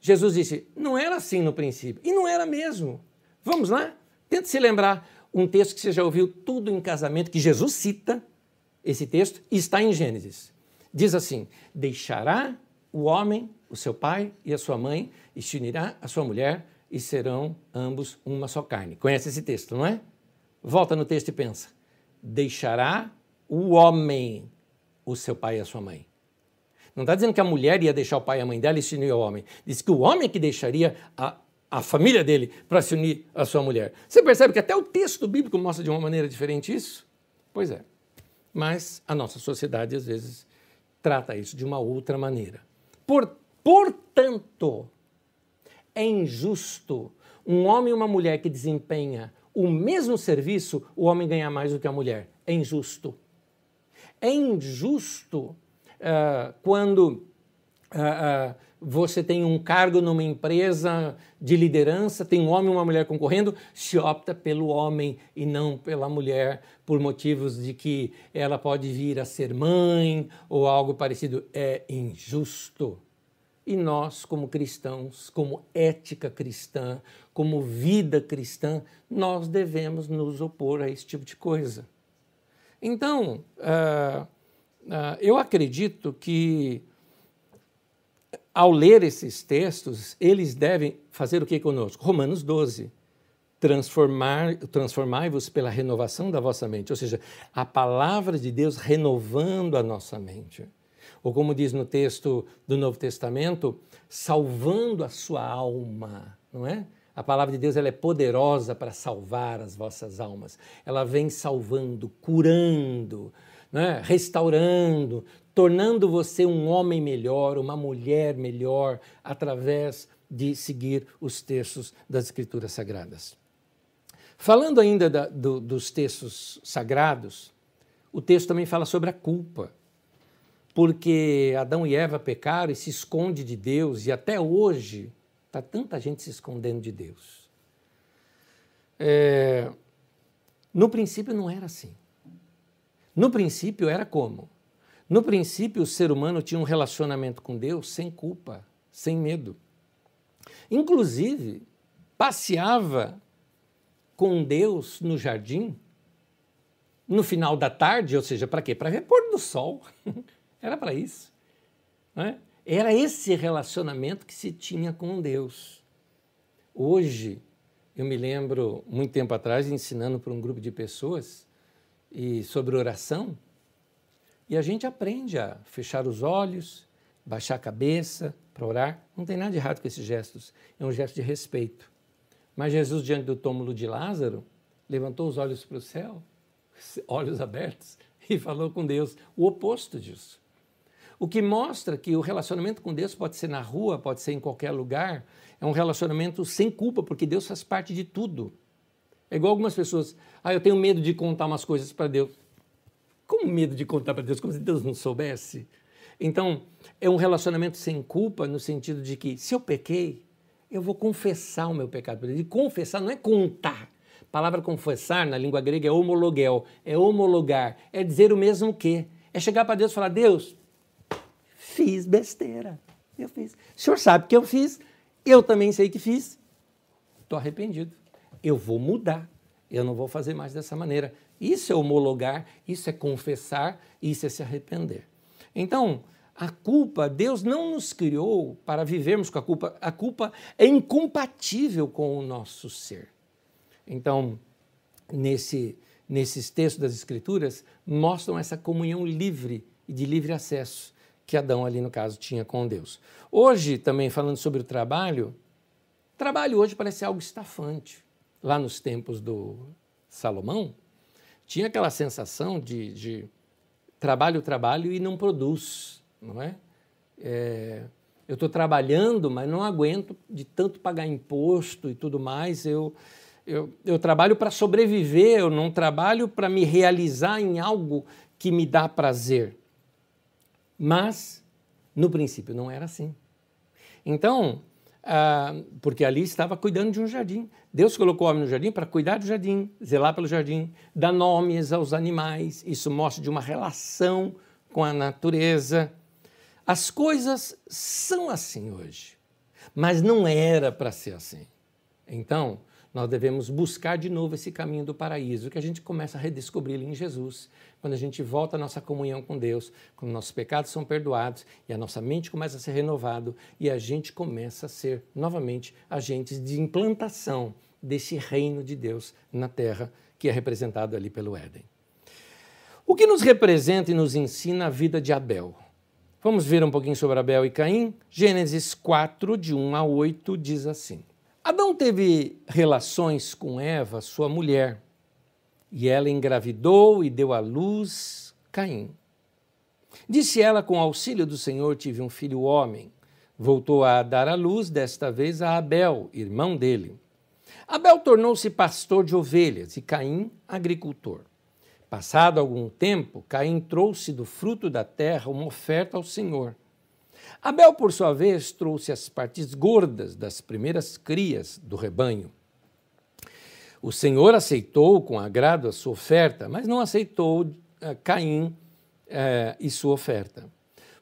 Jesus disse, não era assim no princípio. E não era mesmo. Vamos lá? Tente se lembrar um texto que você já ouviu tudo em casamento, que Jesus cita esse texto, e está em Gênesis. Diz assim: Deixará o homem, o seu pai e a sua mãe, e se unirá a sua mulher, e serão ambos uma só carne. Conhece esse texto, não é? Volta no texto e pensa: Deixará o homem, o seu pai e a sua mãe. Não está dizendo que a mulher ia deixar o pai e a mãe dela e se unir ao homem. Diz que o homem é que deixaria a, a família dele para se unir à sua mulher. Você percebe que até o texto bíblico mostra de uma maneira diferente isso? Pois é. Mas a nossa sociedade, às vezes, trata isso de uma outra maneira. Por, portanto, é injusto um homem e uma mulher que desempenha o mesmo serviço o homem ganhar mais do que a mulher. É injusto. É injusto uh, quando uh, uh, você tem um cargo numa empresa de liderança, tem um homem e uma mulher concorrendo, se opta pelo homem e não pela mulher, por motivos de que ela pode vir a ser mãe ou algo parecido. É injusto. E nós, como cristãos, como ética cristã, como vida cristã, nós devemos nos opor a esse tipo de coisa. Então, uh, uh, eu acredito que, ao ler esses textos, eles devem fazer o que conosco? Romanos 12. Transformar, transformai-vos pela renovação da vossa mente, ou seja, a palavra de Deus renovando a nossa mente ou como diz no texto do Novo Testamento, salvando a sua alma, não é? A palavra de Deus ela é poderosa para salvar as vossas almas. Ela vem salvando, curando, né? restaurando, tornando você um homem melhor, uma mulher melhor, através de seguir os textos das Escrituras Sagradas. Falando ainda da, do, dos textos sagrados, o texto também fala sobre a culpa porque Adão e Eva pecaram e se esconde de Deus, e até hoje está tanta gente se escondendo de Deus. É, no princípio não era assim. No princípio era como? No princípio o ser humano tinha um relacionamento com Deus sem culpa, sem medo. Inclusive, passeava com Deus no jardim no final da tarde, ou seja, para quê? Para ver pôr do sol. <laughs> Era para isso. Né? Era esse relacionamento que se tinha com Deus. Hoje, eu me lembro, muito tempo atrás, ensinando para um grupo de pessoas e sobre oração, e a gente aprende a fechar os olhos, baixar a cabeça para orar. Não tem nada de errado com esses gestos, é um gesto de respeito. Mas Jesus, diante do túmulo de Lázaro, levantou os olhos para o céu, <laughs> olhos abertos, <laughs> e falou com Deus, o oposto disso. O que mostra que o relacionamento com Deus pode ser na rua, pode ser em qualquer lugar, é um relacionamento sem culpa, porque Deus faz parte de tudo. É igual algumas pessoas, ah, eu tenho medo de contar umas coisas para Deus. Como medo de contar para Deus? Como se Deus não soubesse? Então, é um relacionamento sem culpa no sentido de que se eu pequei, eu vou confessar o meu pecado para Deus. E confessar não é contar. A palavra confessar na língua grega é homologel, é homologar, é dizer o mesmo que. É chegar para Deus e falar: Deus, Fiz besteira. Eu fiz. O senhor sabe que eu fiz, eu também sei que fiz. Estou arrependido. Eu vou mudar. Eu não vou fazer mais dessa maneira. Isso é homologar, isso é confessar, isso é se arrepender. Então, a culpa, Deus não nos criou para vivermos com a culpa. A culpa é incompatível com o nosso ser. Então, nesse, nesses textos das Escrituras, mostram essa comunhão livre e de livre acesso que Adão ali no caso tinha com Deus. Hoje, também falando sobre o trabalho, trabalho hoje parece algo estafante. Lá nos tempos do Salomão, tinha aquela sensação de, de trabalho, trabalho e não produz, não é? é eu estou trabalhando, mas não aguento de tanto pagar imposto e tudo mais. Eu, eu, eu trabalho para sobreviver, eu não trabalho para me realizar em algo que me dá prazer. Mas, no princípio, não era assim. Então, ah, porque ali estava cuidando de um jardim. Deus colocou o homem no jardim para cuidar do jardim, zelar pelo jardim, dar nomes aos animais. Isso mostra de uma relação com a natureza. As coisas são assim hoje, mas não era para ser assim. Então, nós devemos buscar de novo esse caminho do paraíso, que a gente começa a redescobri-lo em Jesus, quando a gente volta à nossa comunhão com Deus, quando nossos pecados são perdoados e a nossa mente começa a ser renovada e a gente começa a ser novamente agentes de implantação desse reino de Deus na terra, que é representado ali pelo Éden. O que nos representa e nos ensina a vida de Abel? Vamos ver um pouquinho sobre Abel e Caim? Gênesis 4, de 1 a 8, diz assim. Adão teve relações com Eva, sua mulher, e ela engravidou e deu à luz Caim. Disse ela: Com auxílio do Senhor tive um filho homem. Voltou a dar à luz, desta vez a Abel, irmão dele. Abel tornou-se pastor de ovelhas e Caim, agricultor. Passado algum tempo, Caim trouxe do fruto da terra uma oferta ao Senhor. Abel, por sua vez, trouxe as partes gordas das primeiras crias do rebanho. O Senhor aceitou com agrado a sua oferta, mas não aceitou uh, Caim uh, e sua oferta.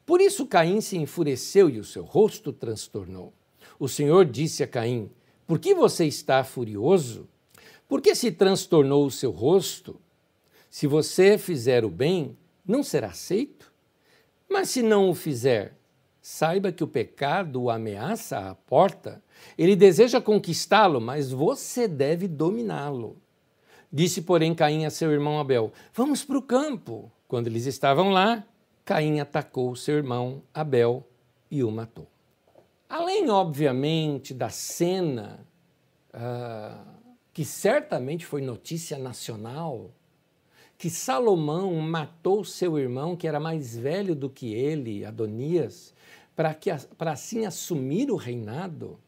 Por isso Caim se enfureceu e o seu rosto transtornou. O Senhor disse a Caim: Por que você está furioso? Por que se transtornou o seu rosto? Se você fizer o bem, não será aceito. Mas se não o fizer, saiba que o pecado o ameaça à porta. Ele deseja conquistá-lo, mas você deve dominá-lo. Disse, porém, Caim a seu irmão Abel: Vamos para o campo. Quando eles estavam lá, Caim atacou seu irmão Abel e o matou. Além, obviamente, da cena, uh, que certamente foi notícia nacional, que Salomão matou seu irmão, que era mais velho do que ele, Adonias, para assim assumir o reinado,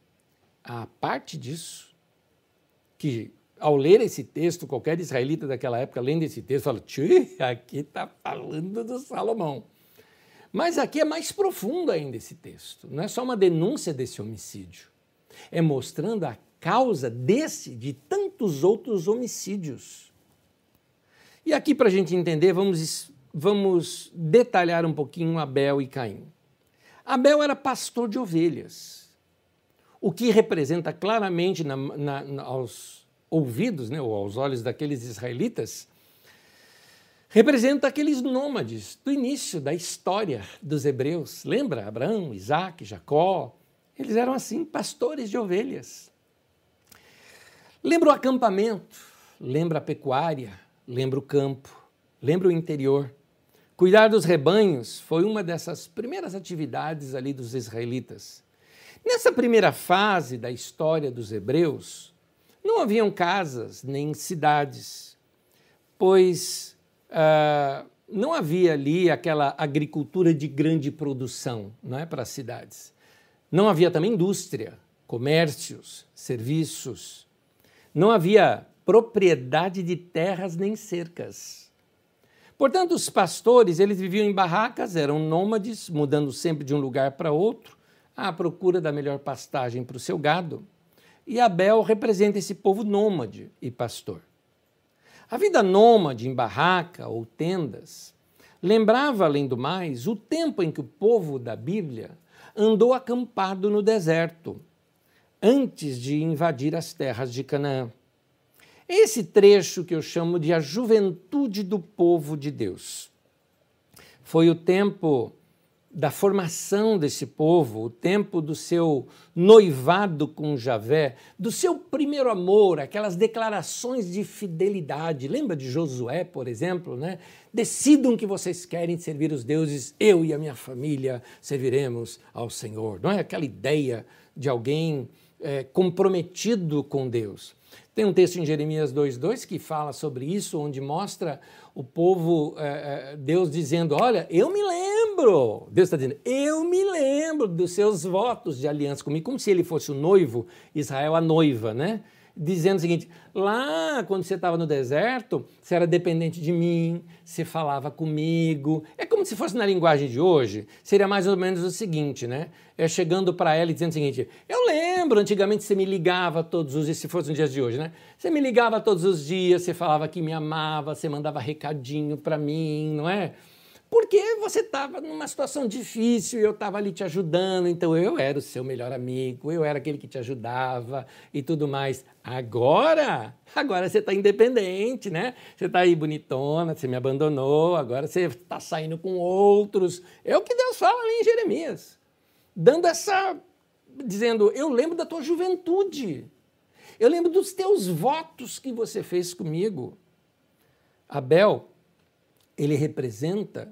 a parte disso, que ao ler esse texto, qualquer israelita daquela época lendo esse texto fala: aqui está falando do Salomão. Mas aqui é mais profundo ainda esse texto. Não é só uma denúncia desse homicídio. É mostrando a causa desse, de tantos outros homicídios. E aqui, para a gente entender, vamos, vamos detalhar um pouquinho Abel e Caim. Abel era pastor de ovelhas, o que representa claramente na, na, na, aos ouvidos, né, ou aos olhos daqueles israelitas, representa aqueles nômades do início da história dos hebreus. Lembra? Abraão, Isaac, Jacó. Eles eram assim, pastores de ovelhas. Lembra o acampamento, lembra a pecuária, lembra o campo, lembra o interior. Cuidar dos rebanhos foi uma dessas primeiras atividades ali dos israelitas. Nessa primeira fase da história dos hebreus, não haviam casas nem cidades, pois uh, não havia ali aquela agricultura de grande produção não é, para as cidades. Não havia também indústria, comércios, serviços. Não havia propriedade de terras nem cercas. Portanto, os pastores, eles viviam em barracas, eram nômades, mudando sempre de um lugar para outro, à procura da melhor pastagem para o seu gado. E Abel representa esse povo nômade e pastor. A vida nômade em barraca ou tendas lembrava, além do mais, o tempo em que o povo da Bíblia andou acampado no deserto, antes de invadir as terras de Canaã. Esse trecho que eu chamo de a juventude do povo de Deus. Foi o tempo da formação desse povo, o tempo do seu noivado com Javé, do seu primeiro amor, aquelas declarações de fidelidade. Lembra de Josué, por exemplo, né? Decidam que vocês querem servir os deuses, eu e a minha família serviremos ao Senhor. Não é aquela ideia de alguém é, comprometido com Deus. Tem um texto em Jeremias 2,2 que fala sobre isso, onde mostra o povo, é, Deus dizendo: Olha, eu me lembro, Deus está dizendo, eu me lembro dos seus votos de aliança comigo, como se ele fosse o noivo, Israel a noiva, né? Dizendo o seguinte: lá, quando você estava no deserto, você era dependente de mim, você falava comigo. É como se fosse na linguagem de hoje, seria mais ou menos o seguinte, né? É chegando para ela e dizendo o seguinte: eu lembro, antigamente você me ligava todos os dias, se fosse nos dias de hoje, né? Você me ligava todos os dias, você falava que me amava, você mandava recadinho para mim, não é? Porque você estava numa situação difícil e eu estava ali te ajudando, então eu era o seu melhor amigo, eu era aquele que te ajudava e tudo mais. Agora, agora você está independente, né? Você está aí bonitona, você me abandonou, agora você está saindo com outros. É o que Deus fala ali em Jeremias, dando essa, dizendo, eu lembro da tua juventude, eu lembro dos teus votos que você fez comigo. Abel, ele representa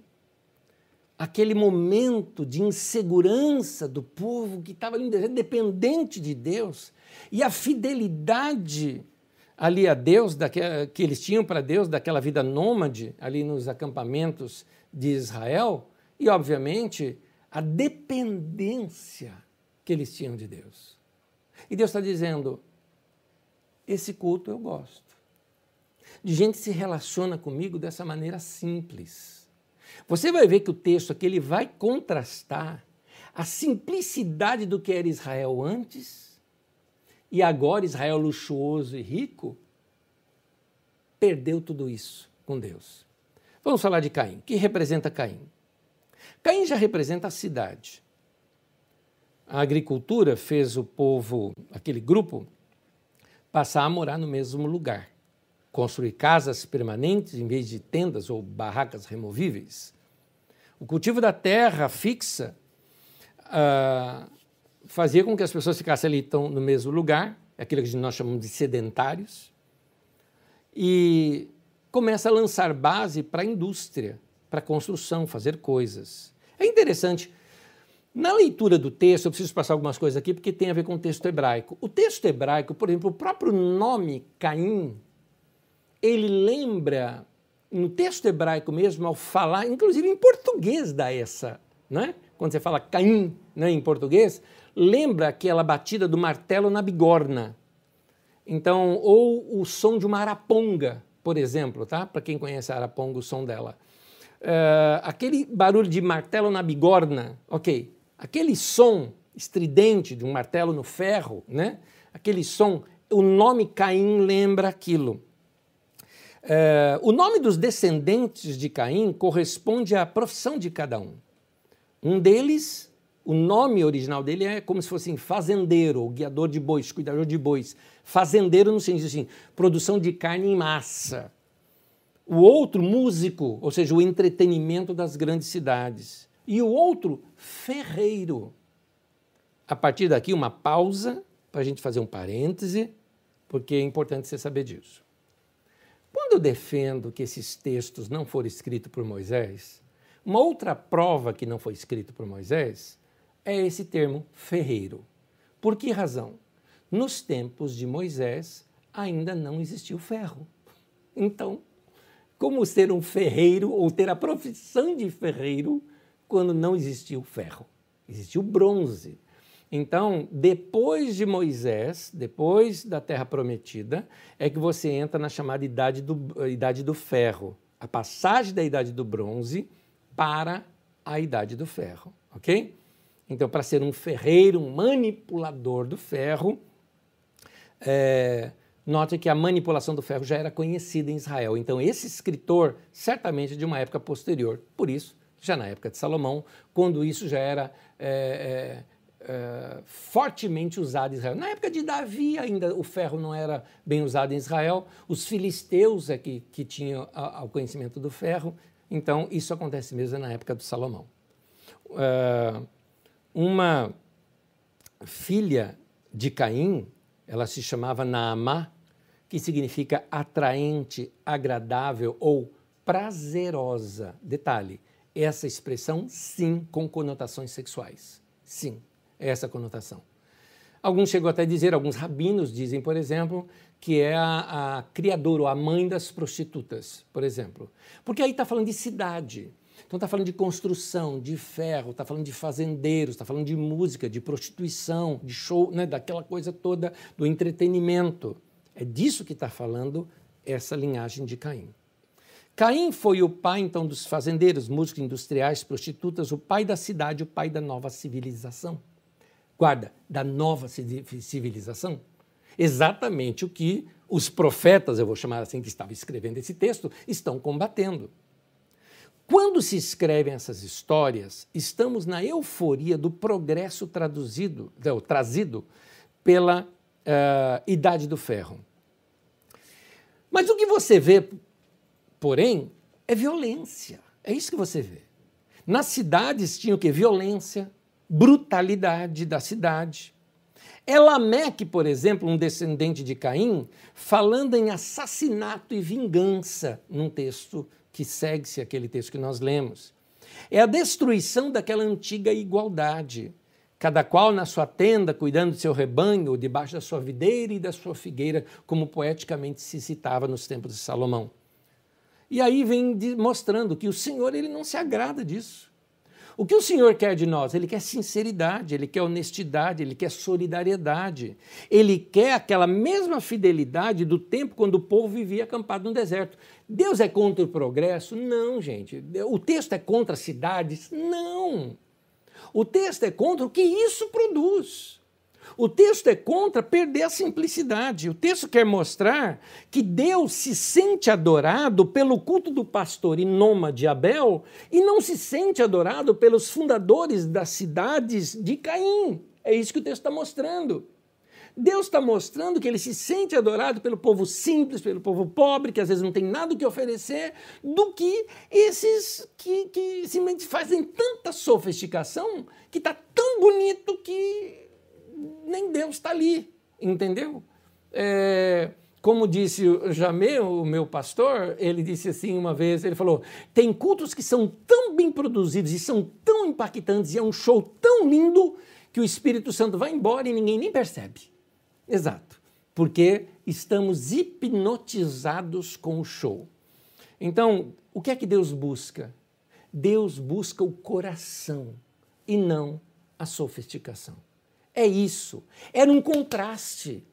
aquele momento de insegurança do povo que estava dependente de Deus e a fidelidade ali a Deus que eles tinham para Deus daquela vida nômade ali nos acampamentos de Israel e obviamente a dependência que eles tinham de Deus. E Deus está dizendo: esse culto eu gosto. De gente se relaciona comigo dessa maneira simples. Você vai ver que o texto aqui ele vai contrastar a simplicidade do que era Israel antes e agora Israel luxuoso e rico perdeu tudo isso com Deus. Vamos falar de Caim. O que representa Caim? Caim já representa a cidade. A agricultura fez o povo, aquele grupo, passar a morar no mesmo lugar, construir casas permanentes em vez de tendas ou barracas removíveis. O cultivo da terra fixa uh, fazia com que as pessoas ficassem ali tão, no mesmo lugar, aquilo que nós chamamos de sedentários, e começa a lançar base para a indústria, para a construção, fazer coisas. É interessante. Na leitura do texto, eu preciso passar algumas coisas aqui porque tem a ver com o texto hebraico. O texto hebraico, por exemplo, o próprio nome Caim, ele lembra, no texto hebraico mesmo, ao falar, inclusive em português dá essa, né? quando você fala Caim né, em português, lembra aquela batida do martelo na bigorna. Então, ou o som de uma araponga, por exemplo, tá? Para quem conhece a araponga, o som dela. Uh, aquele barulho de martelo na bigorna, ok. Aquele som estridente de um martelo no ferro, né? Aquele som, o nome Caim lembra aquilo. Uh, o nome dos descendentes de Caim corresponde à profissão de cada um. Um deles, o nome original dele é como se fosse fazendeiro, guiador de bois, cuidador de bois. Fazendeiro no sentido assim, produção de carne em massa. O outro, músico, ou seja, o entretenimento das grandes cidades. E o outro, ferreiro. A partir daqui, uma pausa para a gente fazer um parêntese, porque é importante você saber disso. Quando eu defendo que esses textos não foram escritos por Moisés, uma outra prova que não foi escrito por Moisés é esse termo ferreiro. Por que razão? Nos tempos de Moisés ainda não existiu ferro. Então, como ser um ferreiro ou ter a profissão de ferreiro quando não existiu ferro? Existiu bronze. Então, depois de Moisés, depois da Terra Prometida, é que você entra na chamada Idade do, idade do Ferro. A passagem da Idade do Bronze para a Idade do Ferro, ok? Então, para ser um ferreiro, um manipulador do ferro, é, note que a manipulação do ferro já era conhecida em Israel. Então, esse escritor, certamente de uma época posterior, por isso, já na época de Salomão, quando isso já era é, é, é, fortemente usado em Israel. Na época de Davi, ainda o ferro não era bem usado em Israel, os filisteus é que, que tinham o conhecimento do ferro, então isso acontece mesmo na época do Salomão. Uh, uma filha de Caim, ela se chamava Naamá, que significa atraente, agradável ou prazerosa. Detalhe, essa expressão sim com conotações sexuais. Sim, essa conotação. Alguns chegam até a dizer, alguns rabinos dizem, por exemplo, que é a, a criadora ou a mãe das prostitutas, por exemplo. Porque aí está falando de cidade. Então está falando de construção, de ferro, está falando de fazendeiros, está falando de música, de prostituição, de show, né, daquela coisa toda do entretenimento. É disso que está falando essa linhagem de Caim. Caim foi o pai, então, dos fazendeiros, músicos industriais, prostitutas, o pai da cidade, o pai da nova civilização. Guarda, da nova civilização. Exatamente o que os profetas, eu vou chamar assim, que estavam escrevendo esse texto, estão combatendo. Quando se escrevem essas histórias, estamos na euforia do progresso traduzido, não, trazido pela uh, Idade do Ferro. Mas o que você vê, porém, é violência. É isso que você vê. Nas cidades tinha o que? Violência, brutalidade da cidade. Elameque, por exemplo, um descendente de Caim, falando em assassinato e vingança num texto que segue-se aquele texto que nós lemos. É a destruição daquela antiga igualdade, cada qual na sua tenda, cuidando do seu rebanho, debaixo da sua videira e da sua figueira, como poeticamente se citava nos tempos de Salomão. E aí vem mostrando que o Senhor ele não se agrada disso. O que o Senhor quer de nós? Ele quer sinceridade, ele quer honestidade, ele quer solidariedade. Ele quer aquela mesma fidelidade do tempo quando o povo vivia acampado no deserto. Deus é contra o progresso? Não, gente. O texto é contra as cidades? Não. O texto é contra o que isso produz. O texto é contra perder a simplicidade. O texto quer mostrar que Deus se sente adorado pelo culto do pastor e nômade Abel e não se sente adorado pelos fundadores das cidades de Caim. É isso que o texto está mostrando. Deus está mostrando que ele se sente adorado pelo povo simples, pelo povo pobre, que às vezes não tem nada o que oferecer, do que esses que, que simplesmente fazem tanta sofisticação que está tão bonito que nem Deus está ali, entendeu? É, como disse o Jamé, o meu pastor, ele disse assim uma vez, ele falou, tem cultos que são tão bem produzidos e são tão impactantes e é um show tão lindo que o Espírito Santo vai embora e ninguém nem percebe. Exato, porque estamos hipnotizados com o show. Então, o que é que Deus busca? Deus busca o coração e não a sofisticação. É isso. Era um contraste.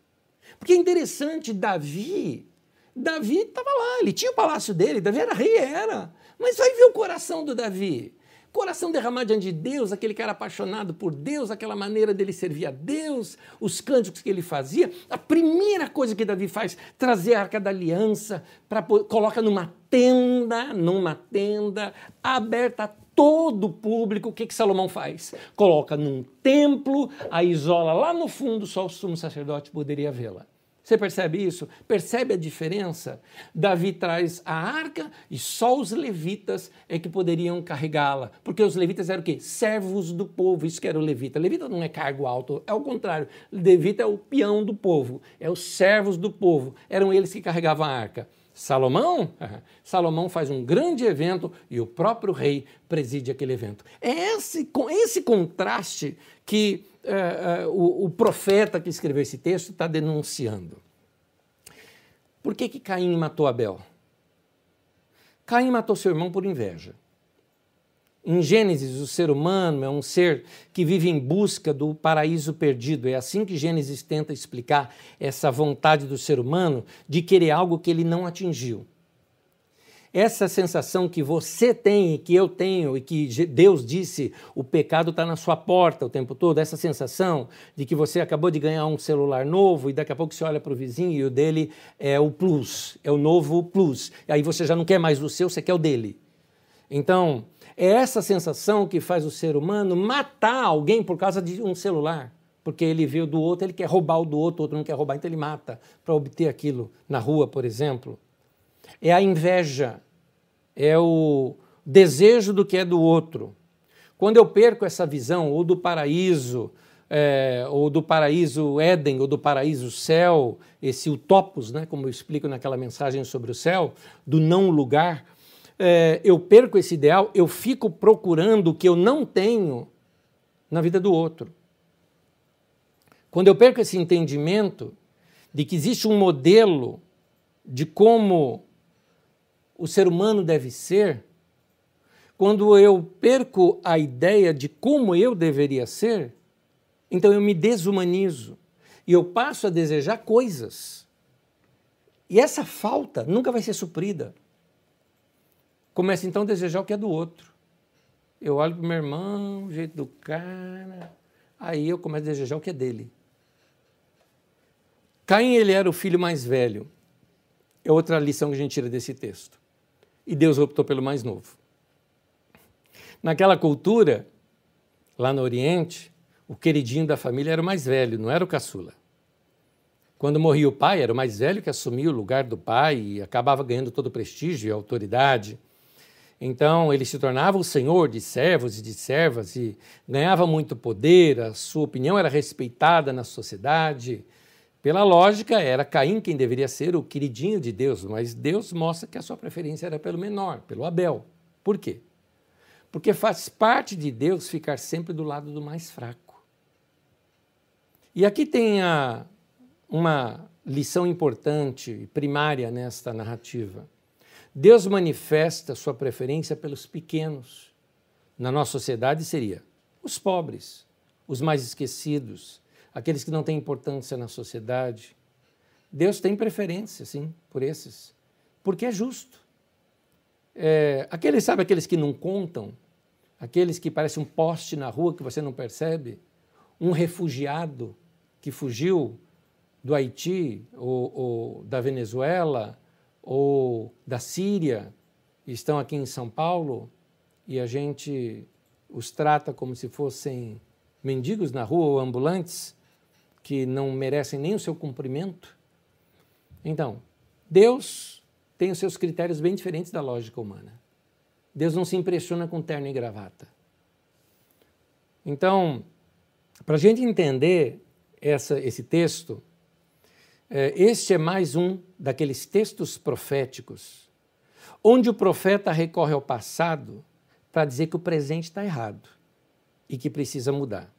Porque é interessante, Davi, Davi estava lá, ele tinha o palácio dele, Davi era rei, era. Mas vai ver o coração do Davi. Coração derramado diante de Deus, aquele cara apaixonado por Deus, aquela maneira dele servir a Deus, os cânticos que ele fazia. A primeira coisa que Davi faz, trazer a arca da aliança, para coloca numa tenda, numa tenda aberta todo o público, o que, que Salomão faz? Coloca num templo, a isola lá no fundo, só o sumo sacerdote poderia vê-la. Você percebe isso? Percebe a diferença? Davi traz a arca e só os levitas é que poderiam carregá-la. Porque os levitas eram o quê? Servos do povo, isso que era o levita. Levita não é cargo alto, é o contrário. Levita é o peão do povo, é os servos do povo. Eram eles que carregavam a arca. Salomão? <laughs> Salomão faz um grande evento e o próprio rei preside aquele evento. É esse, esse contraste que é, é, o, o, profeta que escreveu esse texto está denunciando. Por que, que Caim matou Abel? Caim matou seu irmão por inveja. Em Gênesis, o ser humano é um ser que vive em busca do paraíso perdido. É assim que Gênesis tenta explicar essa vontade do ser humano de querer algo que ele não atingiu. Essa sensação que você tem e que eu tenho e que Deus disse, o pecado está na sua porta o tempo todo, essa sensação de que você acabou de ganhar um celular novo e daqui a pouco você olha para o vizinho e o dele é o Plus, é o novo Plus. Aí você já não quer mais o seu, você quer o dele. Então, é essa sensação que faz o ser humano matar alguém por causa de um celular. Porque ele viu do outro, ele quer roubar o do outro, o outro não quer roubar, então ele mata para obter aquilo na rua, por exemplo. É a inveja, é o desejo do que é do outro. Quando eu perco essa visão, ou do paraíso, é, ou do paraíso Éden, ou do paraíso céu, esse utopos, né, como eu explico naquela mensagem sobre o céu, do não lugar, é, eu perco esse ideal, eu fico procurando o que eu não tenho na vida do outro. Quando eu perco esse entendimento de que existe um modelo de como o ser humano deve ser, quando eu perco a ideia de como eu deveria ser, então eu me desumanizo e eu passo a desejar coisas. E essa falta nunca vai ser suprida. Começa então a desejar o que é do outro. Eu olho para o meu irmão, o jeito do cara, aí eu começo a desejar o que é dele. Caim, ele era o filho mais velho. É outra lição que a gente tira desse texto. E Deus optou pelo mais novo. Naquela cultura, lá no Oriente, o queridinho da família era o mais velho, não era o caçula. Quando morria o pai, era o mais velho que assumia o lugar do pai e acabava ganhando todo o prestígio e autoridade. Então ele se tornava o senhor de servos e de servas e ganhava muito poder, a sua opinião era respeitada na sociedade. Pela lógica, era Caim quem deveria ser o queridinho de Deus, mas Deus mostra que a sua preferência era pelo menor, pelo Abel. Por quê? Porque faz parte de Deus ficar sempre do lado do mais fraco. E aqui tem a, uma lição importante, primária nesta narrativa. Deus manifesta sua preferência pelos pequenos. na nossa sociedade seria os pobres, os mais esquecidos, aqueles que não têm importância na sociedade. Deus tem preferência, sim, por esses, porque é justo. É, aqueles, sabe, aqueles que não contam, aqueles que parecem um poste na rua que você não percebe, um refugiado que fugiu do Haiti ou, ou da Venezuela ou da Síria estão aqui em São Paulo e a gente os trata como se fossem mendigos na rua ou ambulantes que não merecem nem o seu cumprimento. Então, Deus tem os seus critérios bem diferentes da lógica humana. Deus não se impressiona com terno e gravata. Então, para a gente entender essa, esse texto, este é mais um daqueles textos proféticos onde o profeta recorre ao passado para dizer que o presente está errado e que precisa mudar.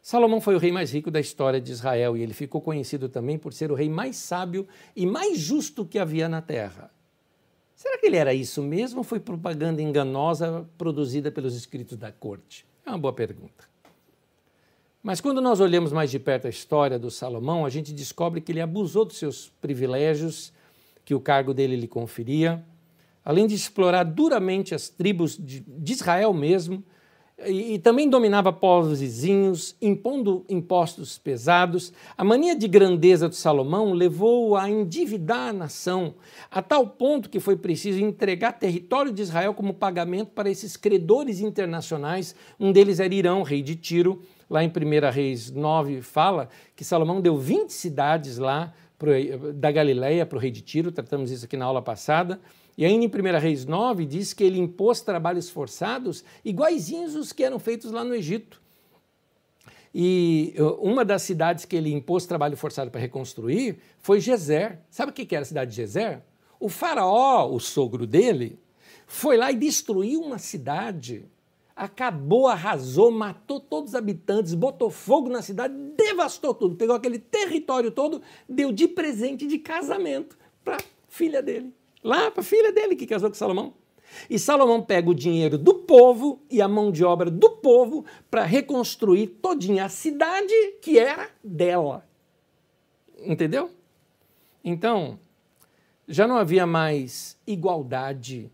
Salomão foi o rei mais rico da história de Israel e ele ficou conhecido também por ser o rei mais sábio e mais justo que havia na terra. Será que ele era isso mesmo ou foi propaganda enganosa produzida pelos escritos da corte? É uma boa pergunta. Mas quando nós olhamos mais de perto a história do Salomão, a gente descobre que ele abusou dos seus privilégios que o cargo dele lhe conferia, além de explorar duramente as tribos de, Israel mesmo, e, e, também dominava povos vizinhos, impondo impostos pesados. A mania de grandeza de Salomão levou-o a endividar a nação, a tal ponto que foi preciso entregar território de Israel como pagamento para esses credores internacionais. Um deles era Irão, rei de Tiro, lá em 1 Reis 9, fala que Salomão deu 20 cidades lá pro, da Galileia para o rei de Tiro, tratamos isso aqui na aula passada. E ainda em 1 Reis 9 diz que ele impôs trabalhos forçados iguaizinhos os que eram feitos lá no Egito. E uh, uma das cidades que ele impôs trabalho forçado para reconstruir foi Gezer. Sabe o que era a cidade de Gezer? O faraó, o sogro dele, foi lá e destruiu uma cidade acabou, arrasou, matou todos os habitantes, botou fogo na cidade, devastou tudo, pegou aquele território todo, deu de presente de casamento para filha dele. Lá para filha dele que casou com Salomão. E Salomão pega o dinheiro do povo e a mão de obra do povo para reconstruir todinha a cidade que era dela. Entendeu? Então, já não havia mais igualdade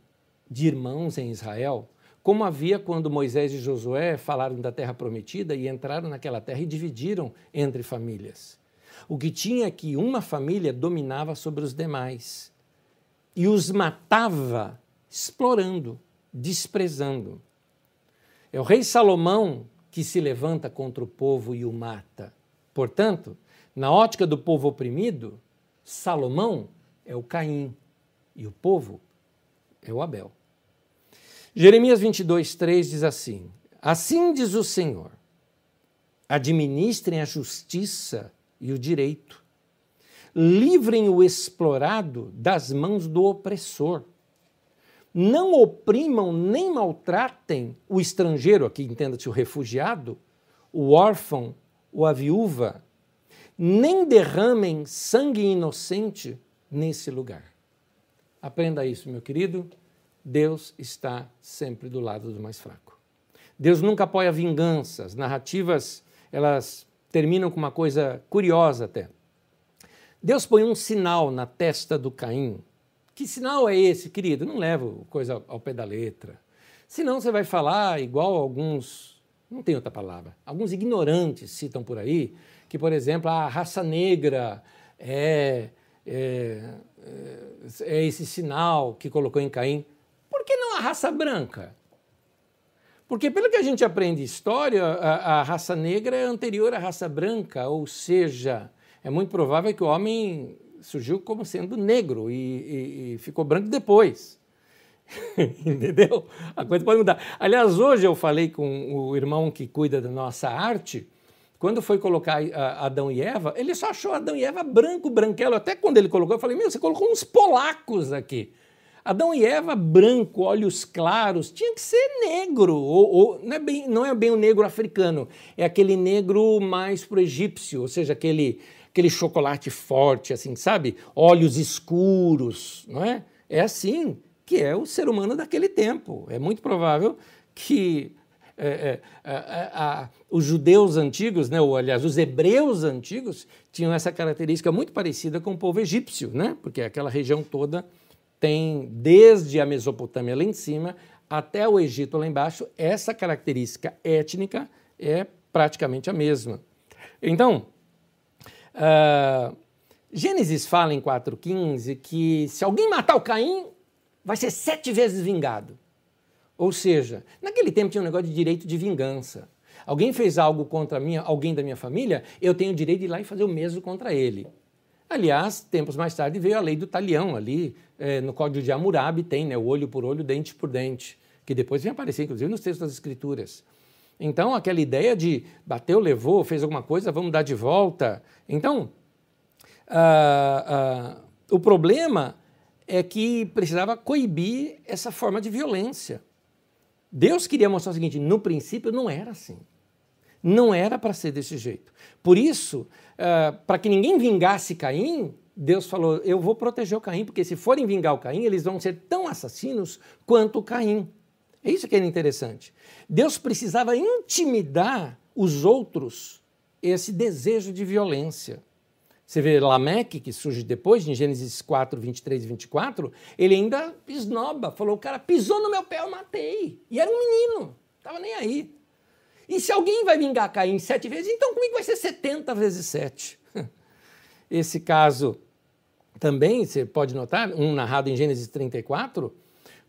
de irmãos em Israel, como havia quando Moisés e Josué falaram da terra prometida e entraram naquela terra e dividiram entre famílias. O que tinha é que uma família dominava sobre os demais e os matava explorando, desprezando. É o rei Salomão que se levanta contra o povo e o mata. Portanto, na ótica do povo oprimido, Salomão é o Caim e o povo é o Abel. Jeremias 22, 3 diz assim: Assim diz o Senhor: administrem a justiça e o direito, livrem o explorado das mãos do opressor. Não oprimam nem maltratem o estrangeiro, aqui entenda-se o refugiado, o órfão ou a viúva, nem derramem sangue inocente nesse lugar. Aprenda isso, meu querido Deus está sempre do lado do mais fraco. Deus nunca apoia vinganças. Narrativas, elas terminam com uma coisa curiosa até. Deus põe um sinal na testa do Caim. Que sinal é esse, querido? Não leva coisa ao pé da letra. Senão você vai falar igual alguns, não tem outra palavra, alguns ignorantes citam por aí, que, por exemplo, a raça negra é, é, é, é esse sinal que colocou em Caim. Por que não a raça branca? Porque, pelo que a gente aprende história, a, a, raça negra é anterior à raça branca, ou seja, é muito provável que o homem surgiu como sendo negro e, e, e ficou branco depois. <laughs> Entendeu? A coisa pode mudar. Aliás, hoje eu falei com o irmão que cuida da nossa arte. Quando foi colocar Adão e Eva, ele só achou Adão e Eva branco, branquelo. Até quando ele colocou, eu falei: Meu, você colocou uns polacos aqui. Adão e Eva branco, olhos claros, tinha que ser negro, ou, ou, não, é bem, não é bem o negro africano, é aquele negro mais pro egípcio, ou seja, aquele, aquele chocolate forte, assim, sabe? Olhos escuros, não é? É assim que é o ser humano daquele tempo. É muito provável que é, é, os judeus antigos, né, ou aliás, os hebreus antigos, tinham essa característica muito parecida com o povo egípcio, né, porque aquela região toda tem, desde a Mesopotâmia lá em cima até o Egito lá embaixo, essa característica étnica é praticamente a mesma. Então, uh, Gênesis fala em 4,15 que se alguém matar o Caim, vai ser sete vezes vingado. Ou seja, naquele tempo tinha um negócio de direito de vingança. Alguém fez algo contra minha, alguém da minha família, eu tenho o direito de ir lá e fazer o mesmo contra ele. Aliás, tempos mais tarde veio a lei do talião ali, é, no Código de Hammurabi tem, né, o olho por olho, dente por dente, que depois vem aparecer, inclusive, nos textos das Escrituras. Então, aquela ideia de bateu, levou, fez alguma coisa, vamos dar de volta. Então, uh, uh, o problema é que precisava coibir essa forma de violência. Deus queria mostrar o seguinte: no princípio não era assim. Não era para ser desse jeito. Por isso, uh, para que ninguém vingasse Caim, Deus falou: Eu vou proteger o Caim, porque se forem vingar o Caim, eles vão ser tão assassinos quanto o Caim. É isso que era interessante. Deus precisava intimidar os outros esse desejo de violência. Você vê Lameque, que surge depois, em Gênesis 4, 23 e 24, ele ainda esnoba, falou: o cara pisou no meu pé, eu matei. E era um menino, estava nem aí. E se alguém vai vingar Caim sete vezes, então que vai ser 70 vezes sete? <laughs> Esse caso também, você pode notar, um narrado em Gênesis 34,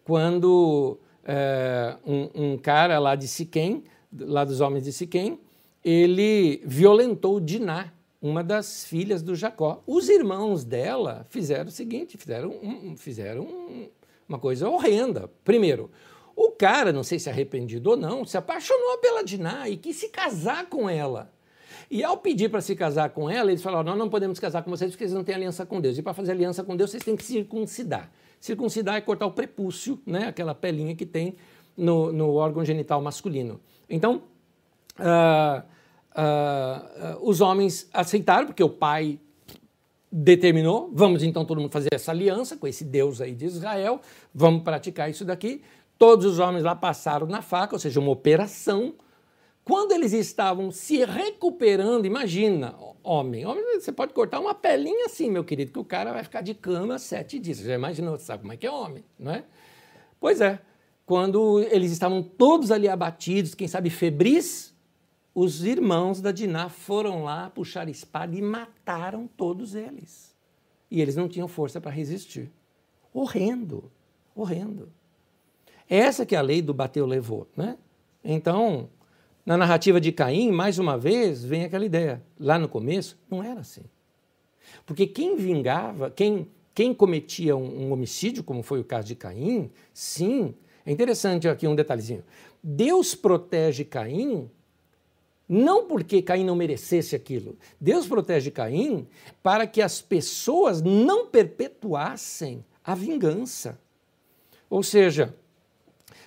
quando é, um, um, cara lá de Siquém, lá dos homens de Siquém, ele violentou Diná, uma das filhas do Jacó. Os irmãos dela fizeram o seguinte, fizeram, um, fizeram um, uma coisa horrenda. Primeiro, o cara, não sei se arrependido ou não, se apaixonou pela Diná e quis se casar com ela. E ao pedir para se casar com ela, eles falaram: nós não podemos casar com vocês porque vocês não têm aliança com Deus. E para fazer aliança com Deus, vocês têm que circuncidar. Circuncidar é cortar o prepúcio, né? aquela pelinha que tem no, no órgão genital masculino. Então, uh, uh, uh, os homens aceitaram, porque o pai determinou: vamos então todo mundo fazer essa aliança com esse Deus aí de Israel, vamos praticar isso daqui. Todos os homens lá passaram na faca, ou seja, uma operação quando eles estavam se recuperando, imagina, homem, homem, você pode cortar uma pelinha assim, meu querido, que o cara vai ficar de cama sete dias. Você já imaginou, sabe como é que é homem, não é? Pois é, quando eles estavam todos ali abatidos, quem sabe febris, os irmãos da Diná foram lá puxar espada e mataram todos eles. E eles não tinham força para resistir. Horrendo, horrendo. Essa que é a lei do bateu levou, né? Então, na narrativa de Caim, mais uma vez, vem aquela ideia. Lá no começo, não era assim. Porque quem vingava, quem, quem cometia um, um homicídio, como foi o caso de Caim, sim. É interessante aqui um detalhezinho. Deus protege Caim não porque Caim não merecesse aquilo. Deus protege Caim para que as pessoas não perpetuassem a vingança. Ou seja,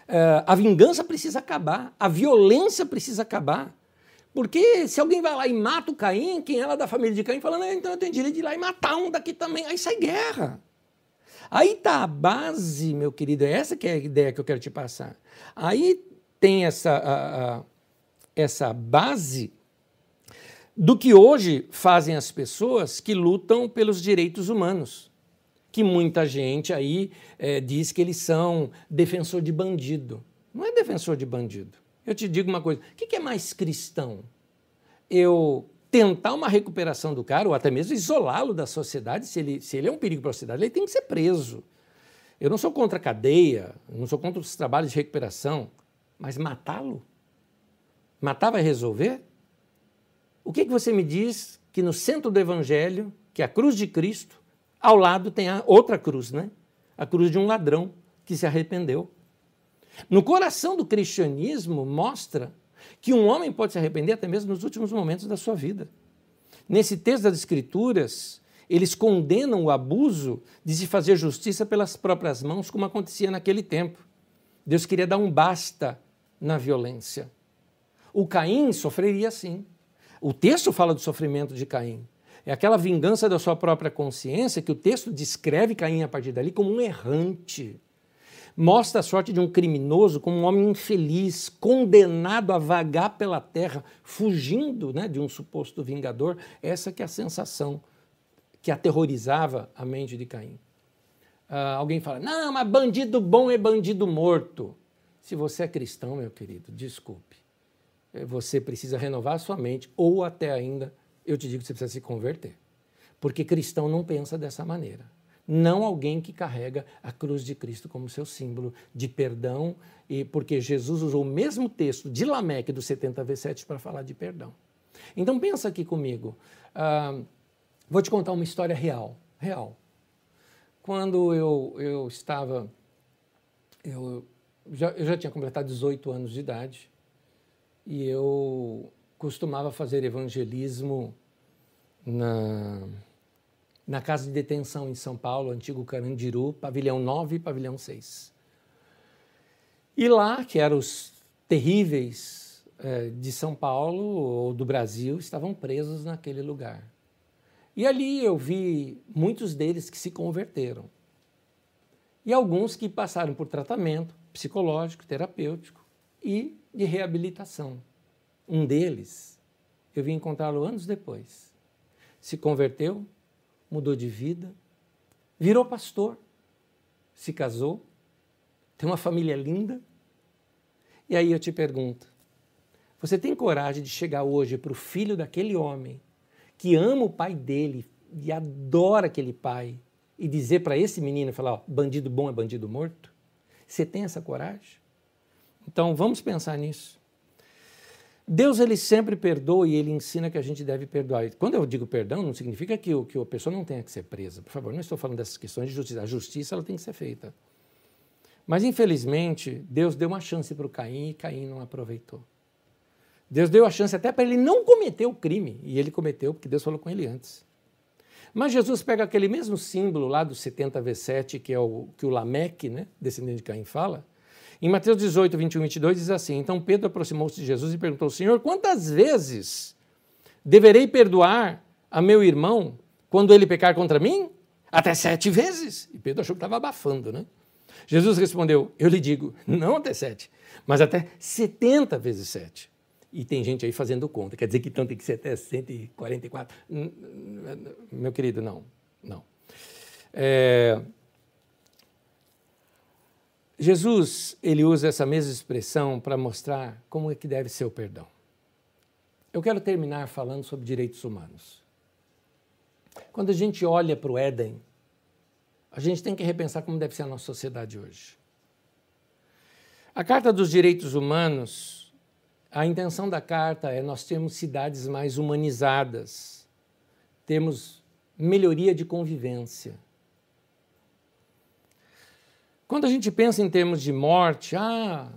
Uh, a vingança precisa acabar, a violência precisa acabar. Porque se alguém vai lá e mata o Caim, quem é lá da família de Caim, falando, então eu tenho direito de ir lá e matar um daqui também, aí sai guerra. Aí está a base, meu querido, é essa que é a ideia que eu quero te passar. Aí tem essa, a, a, essa base do que hoje fazem as pessoas que lutam pelos direitos humanos que muita gente aí é, diz que eles são defensor de bandido. Não é defensor de bandido. Eu te digo uma coisa: o que é mais cristão? Eu tentar uma recuperação do cara, ou até mesmo isolá-lo da sociedade, se ele, se ele é um perigo para a sociedade, ele tem que ser preso. Eu não sou contra a cadeia, não sou contra os trabalhos de recuperação, mas matá-lo? Matar vai resolver? O que, que você me diz que no centro do Evangelho, que é a cruz de Cristo, ao lado tem a outra cruz, né? A cruz de um ladrão que se arrependeu. No coração do cristianismo mostra que um homem pode se arrepender até mesmo nos últimos momentos da sua vida. Nesse texto das Escrituras, eles condenam o abuso de se fazer justiça pelas próprias mãos, como acontecia naquele tempo. Deus queria dar um basta na violência. O Caim sofreria assim. O texto fala do sofrimento de Caim. É aquela vingança da sua própria consciência que o texto descreve Caim a partir dali como um errante. mostra a sorte de um criminoso como um homem infeliz, condenado a vagar pela terra, fugindo né, de um suposto vingador. Essa que é a sensação que aterrorizava a mente de Caim. Uh, alguém fala, não, mas bandido bom é bandido morto. Se você é cristão, meu querido, desculpe. Eh, você precisa renovar sua mente, ou até ainda, eu te digo que você precisa se converter. Porque cristão não pensa dessa maneira não alguém que carrega a cruz de Cristo como seu símbolo de perdão, e porque Jesus usou o mesmo texto de Lameque do 70 V7 para falar de perdão. Então pensa aqui comigo. Uh, vou te contar uma história real, real. Quando eu, eu estava, eu já, eu já tinha completado 18 anos de idade e eu costumava fazer evangelismo na na casa de detenção em São Paulo, antigo Carandiru, pavilhão 9 e pavilhão 6. E lá, que eram os terríveis eh, de São Paulo ou do Brasil, estavam presos naquele lugar. E ali eu vi muitos deles que se converteram. E alguns que passaram por tratamento psicológico, terapêutico e de reabilitação. Um deles, eu vim encontrá-lo anos depois. Se converteu, mudou de vida, virou pastor, se casou, tem uma família linda. E aí eu te pergunto: você tem coragem de chegar hoje para o filho daquele homem que ama o pai dele e adora aquele pai e dizer para esse menino, falar, ó, bandido bom é bandido morto? Você tem essa coragem? Então vamos pensar nisso. Deus ele sempre perdoa e ele ensina que a gente deve perdoar. Quando eu digo perdão, não significa que, o, que a pessoa não tenha que ser presa. Por favor, não estou falando dessas questões de justiça. A justiça ela tem que ser feita. Mas infelizmente, Deus deu uma chance para o Caim e Caim não aproveitou. Deus deu a chance até para ele não cometer o crime, e ele cometeu porque Deus falou com ele antes. Mas Jesus pega aquele mesmo símbolo lá do 70 V7, que é o que o Lameque, né, descendente de Caim, fala, em Mateus 18, 21 e 22 diz assim: Então Pedro aproximou-se de Jesus e perguntou: Senhor, quantas vezes deverei perdoar a meu irmão quando ele pecar contra mim? Até sete vezes. E Pedro achou que estava abafando, né? Jesus respondeu: Eu lhe digo, não até sete, mas até setenta vezes sete. E tem gente aí fazendo conta, quer dizer que então tem que ser até 144. Meu querido, não, não. É, Jesus, ele usa essa mesma expressão para mostrar como é que deve ser o perdão. Eu quero terminar falando sobre direitos humanos. Quando a gente olha para o Éden, a gente tem que repensar como deve ser a nossa sociedade hoje. A Carta dos Direitos Humanos, a intenção da carta é nós termos cidades mais humanizadas, temos melhoria de convivência quando a gente pensa em termos de morte, ah,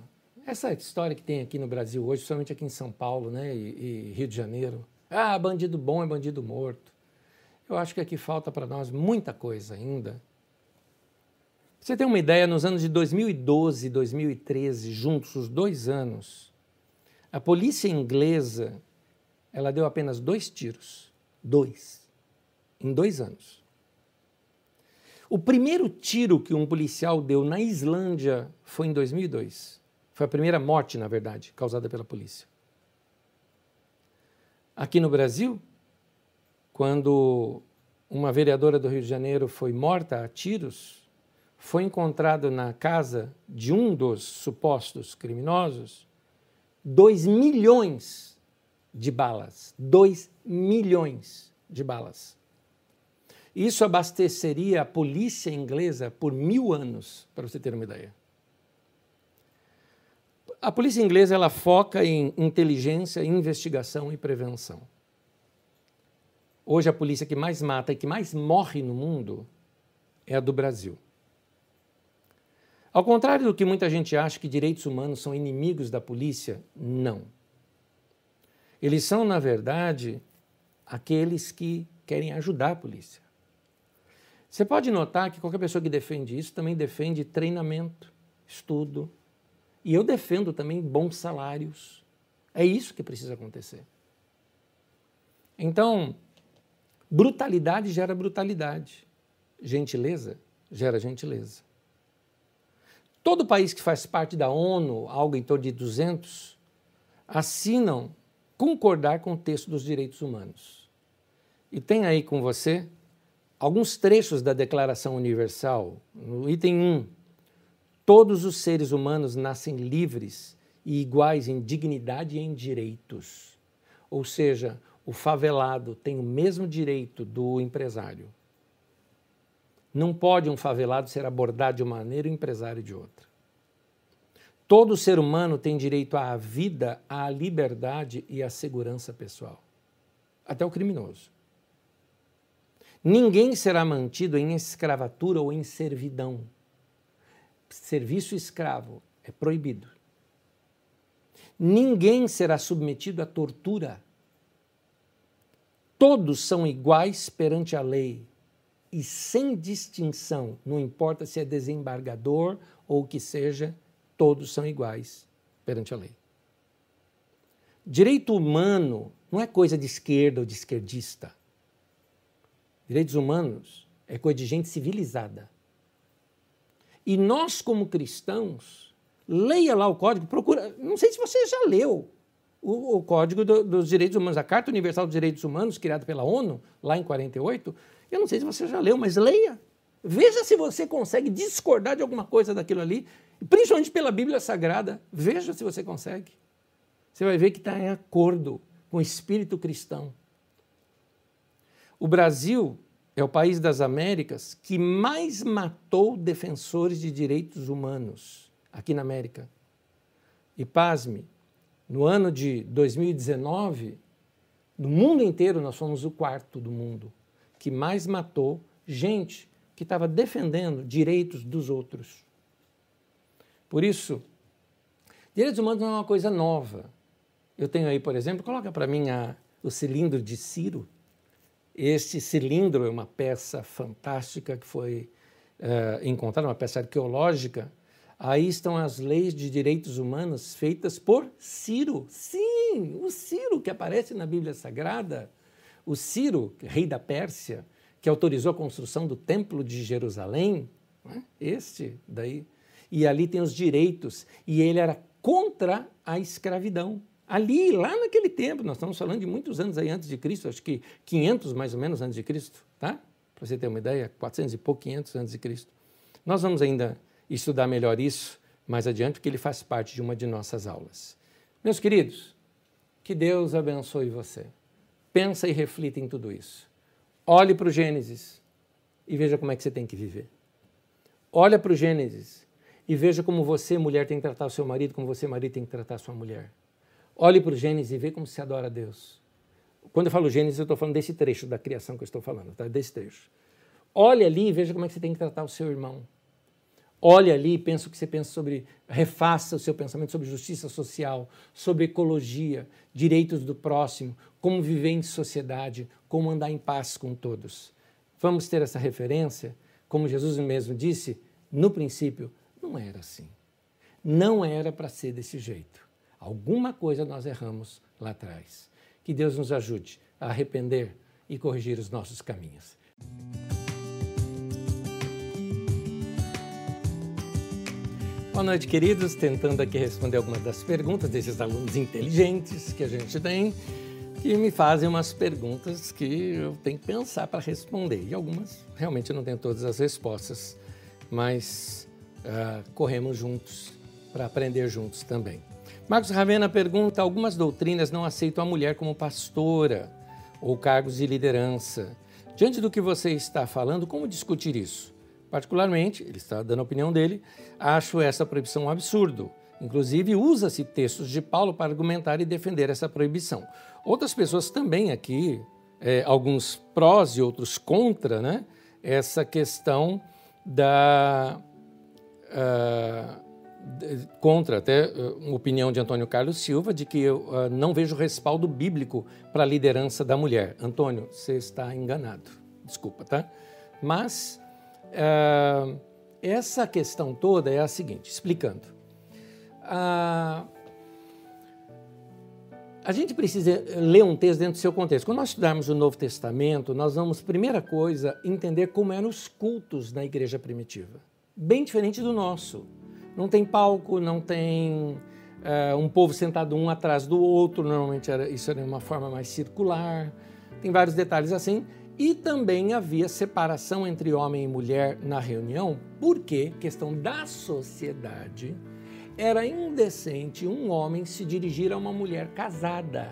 essa história que tem aqui no Brasil hoje, principalmente aqui em São Paulo né, e, e Rio de Janeiro, ah, bandido bom é bandido morto. Eu acho que aqui falta para nós muita coisa ainda. Você tem uma ideia, nos anos de 2012 e 2013, juntos os dois anos, a polícia inglesa ela deu apenas dois tiros. Dois. Em dois anos. O primeiro tiro que um policial deu na Islândia foi em 2002. Foi a primeira morte, na verdade, causada pela polícia. Aqui no Brasil, quando uma vereadora do Rio de Janeiro foi morta a tiros, foi encontrado na casa de um dos supostos criminosos 2 milhões de balas. 2 milhões de balas. Isso abasteceria a polícia inglesa por mil anos, para você ter uma ideia. A polícia inglesa ela foca em inteligência, investigação e prevenção. Hoje a polícia que mais mata e que mais morre no mundo é a do Brasil. Ao contrário do que muita gente acha que direitos humanos são inimigos da polícia, não. Eles são, na verdade, aqueles que querem ajudar a polícia. Você pode notar que qualquer pessoa que defende isso também defende treinamento, estudo. E eu defendo também bons salários. É isso que precisa acontecer. Então, brutalidade gera brutalidade. Gentileza gera gentileza. Todo país que faz parte da ONU, algo em torno de 200, assinam concordar com o texto dos direitos humanos. E tem aí com você alguns trechos da Declaração Universal, no item 1. Todos os seres humanos nascem livres e iguais em dignidade e em direitos. Ou seja, o favelado tem o mesmo direito do empresário. Não pode um favelado ser abordado de uma maneira e o empresário de outra. Todo ser humano tem direito à vida, à liberdade e à segurança pessoal. Até o criminoso. Ninguém será mantido em escravatura ou em servidão. Serviço escravo é proibido. Ninguém será submetido à tortura. Todos são iguais perante a lei e sem distinção, não importa se é desembargador ou o que seja, todos são iguais perante a lei. Direito humano não é coisa de esquerda ou de esquerdista. Direitos humanos é coisa de gente civilizada. E nós, como cristãos, leia lá o código, procura. Não sei se você já leu o, o Código do, dos Direitos Humanos, a Carta Universal dos Direitos Humanos, criada pela ONU, lá em 48. Eu não sei se você já leu, mas leia. Veja se você consegue discordar de alguma coisa daquilo ali, principalmente pela Bíblia Sagrada. Veja se você consegue. Você vai ver que está em acordo com o espírito cristão. O Brasil é o país das Américas que mais matou defensores de direitos humanos aqui na América. E pasme, no ano de 2019, no mundo inteiro nós fomos o quarto do mundo que mais matou gente que estava defendendo direitos dos outros. Por isso, direitos humanos não é uma coisa nova. Eu tenho aí, por exemplo, coloca para mim a, o cilindro de Ciro. Este cilindro é uma peça fantástica que foi uh, encontrada, uma peça arqueológica. Aí estão as leis de direitos humanos feitas por Ciro. Sim, o Ciro que aparece na Bíblia Sagrada. O Ciro, rei da Pérsia, que autorizou a construção do Templo de Jerusalém, né? este daí, e ali tem os direitos, e ele era contra a escravidão. Ali, lá naquele tempo, nós estamos falando de muitos anos aí antes de Cristo, acho que 500 mais ou menos antes de Cristo, tá? Para você ter uma ideia, 400 e pouco, 500 antes de Cristo. Nós vamos ainda estudar melhor isso mais adiante, porque ele faz parte de uma de nossas aulas. Meus queridos, que Deus abençoe você. Pensa e reflita em tudo isso. Olhe para o Gênesis e veja como é que você tem que viver. Olha para o Gênesis e veja como você, mulher, tem que tratar o seu marido, como você, marido, tem que tratar a sua mulher. Olhe para o Gênesis e veja como se adora a Deus. Quando eu falo Gênesis, eu estou falando desse trecho da criação que eu estou falando, tá? desse trecho. Olhe ali e veja como é que você tem que tratar o seu irmão. Olhe ali e pensa o que você pensa sobre, refaça o seu pensamento sobre justiça social, sobre ecologia, direitos do próximo, como viver em sociedade, como andar em paz com todos. Vamos ter essa referência, como Jesus mesmo disse, no princípio não era assim. Não era para ser desse jeito. Alguma coisa nós erramos lá atrás. Que Deus nos ajude a arrepender e corrigir os nossos caminhos. Boa noite, queridos. Tentando aqui responder algumas das perguntas desses alunos inteligentes que a gente tem, que me fazem umas perguntas que eu tenho que pensar para responder. E algumas realmente eu não tenho todas as respostas, mas uh, corremos juntos para aprender juntos também. Marcos Ravena pergunta: algumas doutrinas não aceitam a mulher como pastora ou cargos de liderança. Diante do que você está falando, como discutir isso? Particularmente, ele está dando a opinião dele, acho essa proibição um absurdo. Inclusive, usa-se textos de Paulo para argumentar e defender essa proibição. Outras pessoas também aqui, é, alguns prós e outros contra, né? essa questão da. Uh, contra até uh, uma opinião de Antônio Carlos Silva de que eu uh, não vejo respaldo bíblico para a liderança da mulher. Antônio, você está enganado. Desculpa, tá? Mas Uh, essa questão toda é a seguinte, explicando. Uh, a gente precisa ler um texto dentro do seu contexto. Quando nós estudarmos o Novo Testamento, nós vamos, primeira coisa, entender como eram os cultos na igreja primitiva. Bem diferente do nosso. Não tem palco, não tem uh, um povo sentado um atrás do outro, normalmente era, isso era uma forma mais circular. Tem vários detalhes assim. E também havia separação entre homem e mulher na reunião, porque, questão da sociedade, era indecente um homem se dirigir a uma mulher casada.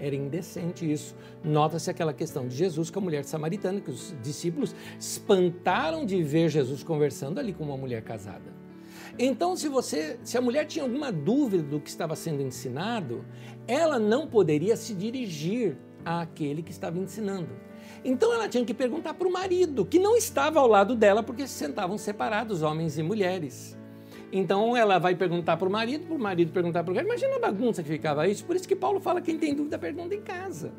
Era indecente isso. Nota-se aquela questão de Jesus com a mulher samaritana, que os discípulos espantaram de ver Jesus conversando ali com uma mulher casada. Então, se você, se a mulher tinha alguma dúvida do que estava sendo ensinado, ela não poderia se dirigir àquele que estava ensinando. Então ela tinha que perguntar para o marido, que não estava ao lado dela porque se sentavam separados, homens e mulheres. Então ela vai perguntar para o marido, para o marido perguntar para o cara. Imagina a bagunça que ficava isso. Por isso que Paulo fala: quem tem dúvida, pergunta em casa.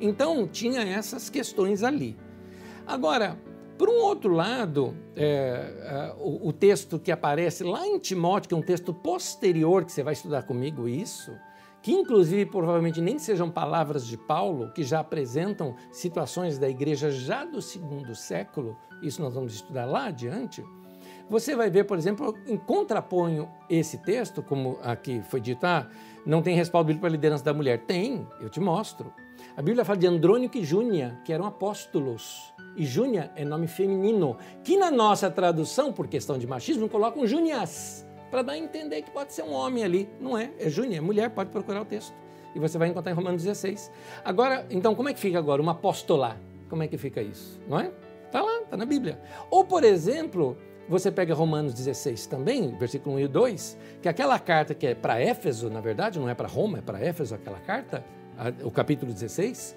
Então tinha essas questões ali. Agora, por um outro lado, é, é, o, o, texto que aparece lá em Timóteo, que é um texto posterior, que você vai estudar comigo isso, que inclusive provavelmente nem sejam palavras de Paulo, que já apresentam situações da igreja já do segundo século, isso nós vamos estudar lá adiante. Você vai ver, por exemplo, em contraponho esse texto, como aqui foi dito, ah, não tem respaldo bíblico para a liderança da mulher. Tem, eu te mostro. A Bíblia fala de Andrônico e Júnia, que eram apóstolos. E Júnia é nome feminino, que na nossa tradução, por questão de machismo, colocam Júnias, para dar a entender que pode ser um homem ali. Não é, é Júnia, é mulher, pode procurar o texto. E você vai encontrar em Romanos 16. Agora, então, como é que fica agora? Uma apóstola. Como é que fica isso? Não é? Está lá, está na Bíblia. Ou, por exemplo, você pega Romanos 16 também, versículo 1 e 2, que aquela carta que é para Éfeso, na verdade, não é para Roma, é para Éfeso aquela carta, o capítulo 16.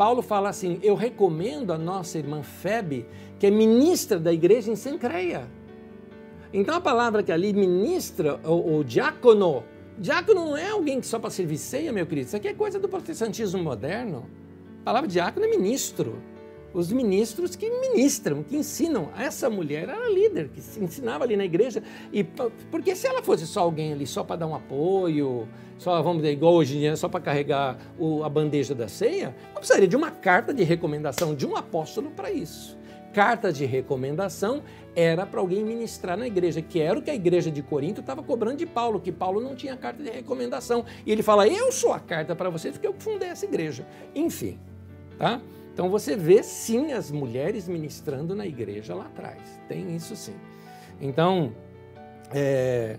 Paulo fala assim: Eu recomendo a nossa irmã Febe, que é ministra da igreja em Sencreia. Então a palavra que ali ministra, o, diácono, diácono não é alguém que só para servir ceia, meu querido, isso aqui é coisa do protestantismo moderno. A palavra diácono é ministro os ministros que ministram, que ensinam. Essa mulher era líder, que ensinava ali na igreja. E porque se ela fosse só alguém ali só para dar um apoio, só vamos dizer igual hoje em dia, só para carregar o, a bandeja da ceia, não precisaria de uma carta de recomendação de um apóstolo para isso. Carta de recomendação era para alguém ministrar na igreja, que era o que a igreja de Corinto estava cobrando de Paulo, que Paulo não tinha carta de recomendação. E ele fala: Eu sou a carta para vocês, porque eu fundei essa igreja. Enfim, tá? Então você vê sim as mulheres ministrando na igreja lá atrás, tem isso sim. Então, é,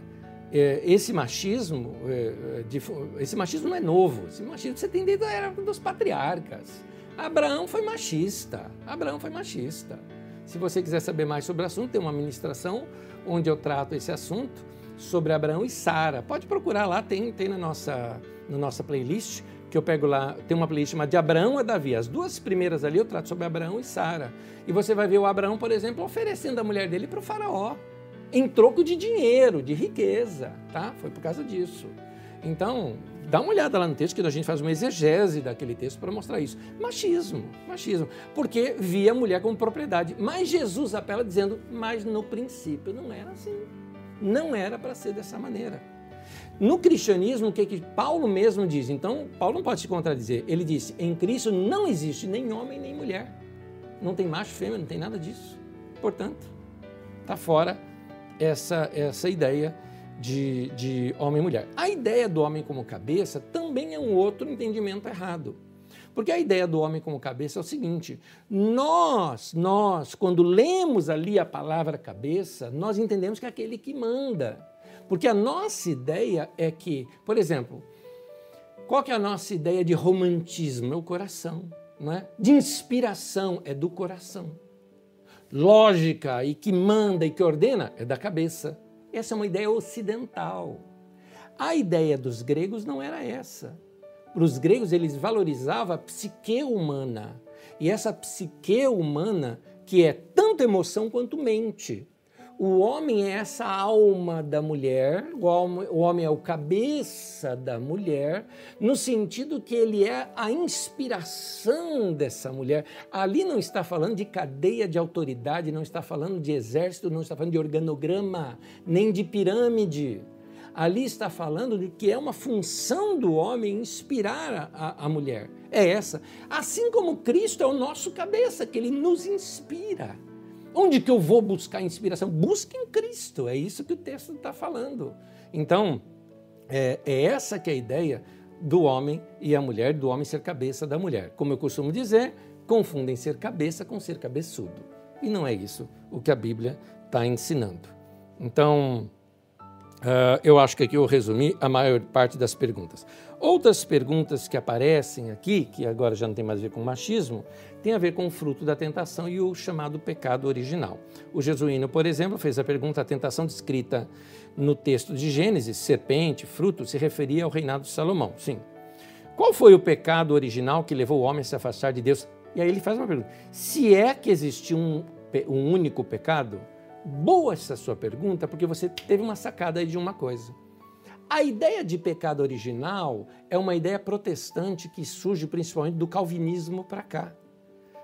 é, esse machismo, é, de, esse machismo não é novo, esse machismo você tem desde a era dos patriarcas. Abraão foi machista, Abraão foi machista. Se você quiser saber mais sobre o assunto, tem uma ministração onde eu trato esse assunto sobre Abraão e Sara. Pode procurar lá, tem, tem na, nossa, na nossa playlist que eu pego lá, tem uma playlist chamada de Abraão a Davi. As duas primeiras ali eu trato sobre Abraão e Sara. E você vai ver o Abraão, por exemplo, oferecendo a mulher dele para o faraó, em troco de dinheiro, de riqueza, tá? Foi por causa disso. Então, dá uma olhada lá no texto, que a gente faz uma exegese daquele texto para mostrar isso. Machismo, machismo. Porque via a mulher como propriedade. Mas Jesus apela dizendo, mas no princípio não era assim. Não era para ser dessa maneira. No cristianismo, o que, que Paulo mesmo diz? Então, Paulo não pode se contradizer. Ele disse: em Cristo não existe nem homem nem mulher. Não tem macho, fêmea, não tem nada disso. Portanto, está fora essa, essa ideia de, de homem e mulher. A ideia do homem como cabeça também é um outro entendimento errado. Porque a ideia do homem como cabeça é o seguinte: nós, nós, quando lemos ali a palavra cabeça, nós entendemos que é aquele que manda. Porque a nossa ideia é que, por exemplo, qual que é a nossa ideia de romantismo? É o coração, não é? De inspiração é do coração. Lógica e que manda e que ordena é da cabeça. Essa é uma ideia ocidental. A ideia dos gregos não era essa. Para os gregos, eles valorizavam a psique humana. E essa psique humana, que é tanto emoção quanto mente. O homem é essa alma da mulher, o homem, é o cabeça da mulher, no sentido que ele é a inspiração dessa mulher. Ali não está falando de cadeia de autoridade, não está falando de exército, não está falando de organograma, nem de pirâmide. Ali está falando de que é uma função do homem inspirar a, a mulher. É essa. Assim como Cristo é o nosso cabeça, que ele nos inspira. Onde que eu vou buscar inspiração? Busque em Cristo, é isso que o texto está falando. Então, é, é essa que é a ideia do homem e a mulher, do homem ser cabeça da mulher. Como eu costumo dizer, confundem ser cabeça com ser cabeçudo. E não é isso o que a Bíblia está ensinando. Então, uh, eu acho que aqui eu resumi a maior parte das perguntas. Outras perguntas que aparecem aqui, que agora já não tem mais a ver com machismo, tem a ver com o fruto da tentação e o chamado pecado original. O jesuíno, por exemplo, fez a pergunta: a tentação descrita no texto de Gênesis, serpente, fruto, se referia ao reinado de Salomão. Sim. Qual foi o pecado original que levou o homem a se afastar de Deus? E aí ele faz uma pergunta: se é que existiu um, um único pecado, boa essa sua pergunta, porque você teve uma sacada aí de uma coisa. A ideia de pecado original é uma ideia protestante que surge principalmente do calvinismo para cá.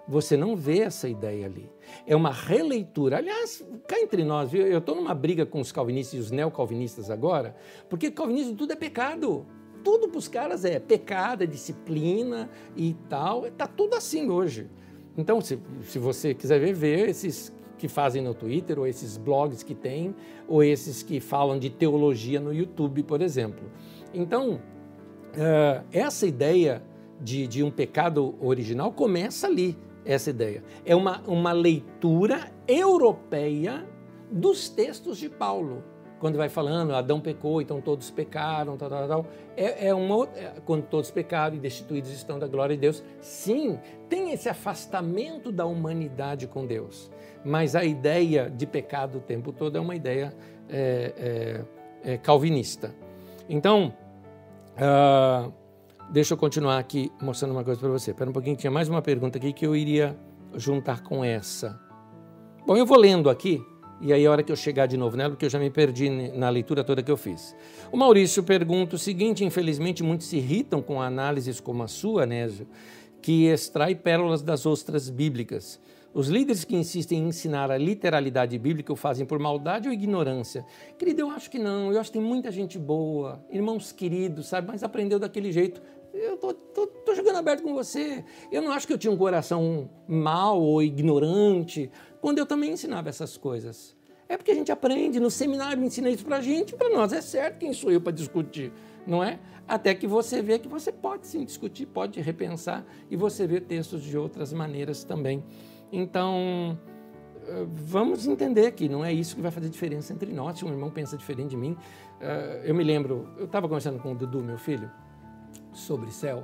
Você não vê essa ideia ali. É uma releitura. Aliás, cá entre nós, eu estou numa briga com os calvinistas e os neocalvinistas agora, porque calvinismo tudo é pecado. Tudo para os caras é pecado, é disciplina e tal. Está tudo assim hoje. Então, se, se você quiser ver, ver esses que fazem no Twitter, ou esses blogs que tem, ou esses que falam de teologia no YouTube, por exemplo. Então, uh, essa ideia de, de um pecado original começa ali essa ideia. É uma, uma leitura europeia dos textos de Paulo. Quando vai falando, Adão pecou, então todos pecaram, tal, tal, tal. É, é uma é, quando todos pecaram e destituídos estão da glória de Deus. Sim, tem esse afastamento da humanidade com Deus. Mas a ideia de pecado o tempo todo é uma ideia é, é, é calvinista. Então, uh, Deixa eu continuar aqui mostrando uma coisa para você. Espera um pouquinho, tinha mais uma pergunta aqui que eu iria juntar com essa. Bom, eu vou lendo aqui, e aí a hora que eu chegar de novo nela, porque eu já me perdi na leitura toda que eu fiz. O Maurício pergunta o seguinte: infelizmente, muitos se irritam com análises como a sua, Nésio, que extrai pérolas das ostras bíblicas. Os líderes que insistem em ensinar a literalidade bíblica o fazem por maldade ou ignorância? Querido, eu acho que não. Eu acho que tem muita gente boa, irmãos queridos, sabe, mas aprendeu daquele jeito eu tô, tô, tô, jogando aberto com você. Eu não acho que eu tinha um coração mau ou ignorante quando eu também ensinava essas coisas. É porque a gente aprende, no seminário ensina isso pra gente, para nós é certo quem sou eu para discutir, não é? Até que você vê que você pode sim discutir, pode repensar e você vê textos de outras maneiras também. Então, eh, vamos entender que não é isso que vai fazer diferença entre nós. Se um irmão pensa diferente de mim, eh, eu me lembro, eu estava conversando com o Dudu, meu filho, sobre céu.